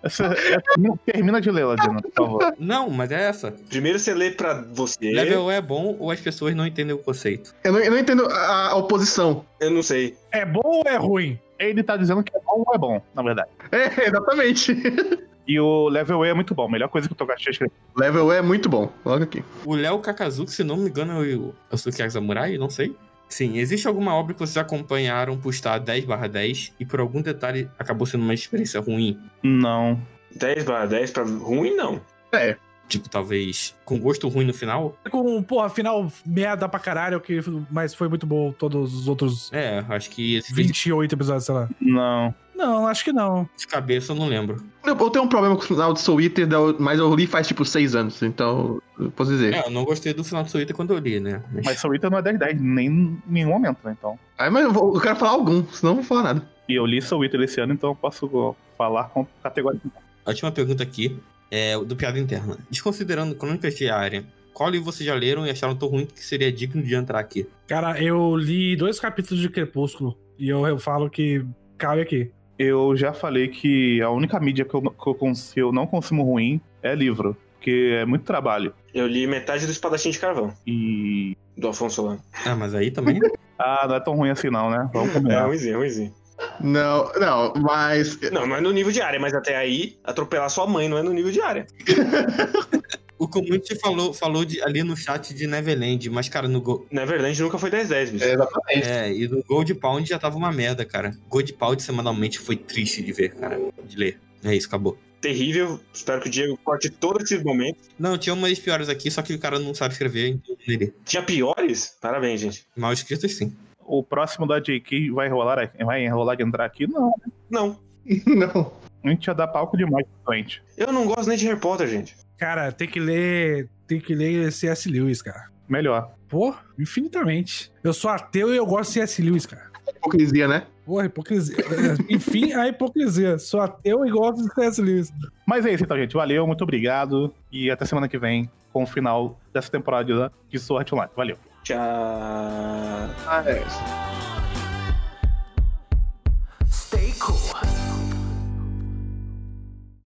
Essa, é- não, termina de ler, Ladino, por favor. Não, mas é essa. Primeiro você lê pra você. Level é bom ou as pessoas não entendem o conceito? Eu não, eu não entendo a, a oposição. Eu não sei. É bom ou é ruim? Ele tá dizendo que é bom ou é bom, na verdade. É, exatamente. [LAUGHS] E o Level E é muito bom. Melhor coisa que o Togashi escreveu. Level E é muito bom. Logo aqui. O Léo Kakazuki, se não me engano, é o, o Sukiyaki Samurai, não sei. Sim, existe alguma obra que vocês acompanharam por estar 10 10 e por algum detalhe acabou sendo uma experiência ruim? Não. 10 barra 10 pra ruim, não. É. Tipo, talvez com gosto ruim no final? Com, porra, final merda pra caralho, que, mas foi muito bom todos os outros É, acho que esse vídeo 28 episódios, sei lá. Não. Não, acho que não. de cabeça eu não lembro. Eu, eu tenho um problema com o final de Soul Eater, mas eu li faz tipo seis anos, então eu posso dizer. É, eu não gostei do final do Twitter quando eu li, né? Mas, Mas Soul Eater não é 10-10, nem em nenhum momento, né? Então. Aí, mas eu, vou- eu quero falar algum, senão eu não vou falar nada. E eu li Soul Eater esse ano, então eu posso falar com categoria. a última pergunta aqui é do Piada Interna. Desconsiderando Crônicas de Área, qual livro vocês já leram e acharam tão ruim que seria digno de entrar aqui? Cara, eu li dois capítulos de Crepúsculo e eu, eu falo que cabe aqui. Eu já falei que a única mídia que eu, que eu, que eu não consumo ruim é livro. Porque é muito trabalho. Eu li metade do Espadachim de Carvão, E. do Afonso Solano. Ah, mas aí também. [LAUGHS] Ah, não é tão ruim assim, não, né? Vamos É combinar. ruimzinho, ruimzinho. Não, não, mas. Não, não é no nível de área, mas até aí, atropelar sua mãe não é no nível de área. [LAUGHS] o community falou, falou de, ali no chat de Neverland, mas, cara, no, Go- Neverland nunca foi 10-10, bicho. É, exatamente. é, e no Gold Pound já tava uma merda, cara. Gold Pound semanalmente foi triste de ver, cara, de ler. É isso, acabou. Terrível. Espero que o Diego corte todos esses momentos. Não, tinha umas piores aqui, só que o cara não sabe escrever, então ele. Tinha piores? Parabéns, gente. Mal escritas, sim. O próximo da JK vai rolar, vai enrolar de entrar aqui? Não. Não. [LAUGHS] Não. A gente ia dar palco demais pro doente. Eu não gosto nem de Harry Potter, gente. Cara, tem que ler. Tem que ler C.S. Lewis, cara. Melhor. Pô, infinitamente. Eu sou ateu e eu gosto de C.S. Lewis, cara. Hipocrisia, né? Porra, hipocrisia. [LAUGHS] Enfim, a hipocrisia. Sou ateu e gosto de C.S. Lewis. Mas é isso então, gente. Valeu, muito obrigado. E até semana que vem com o final dessa temporada de Sword Online. Valeu. Tchau. Ah, é isso.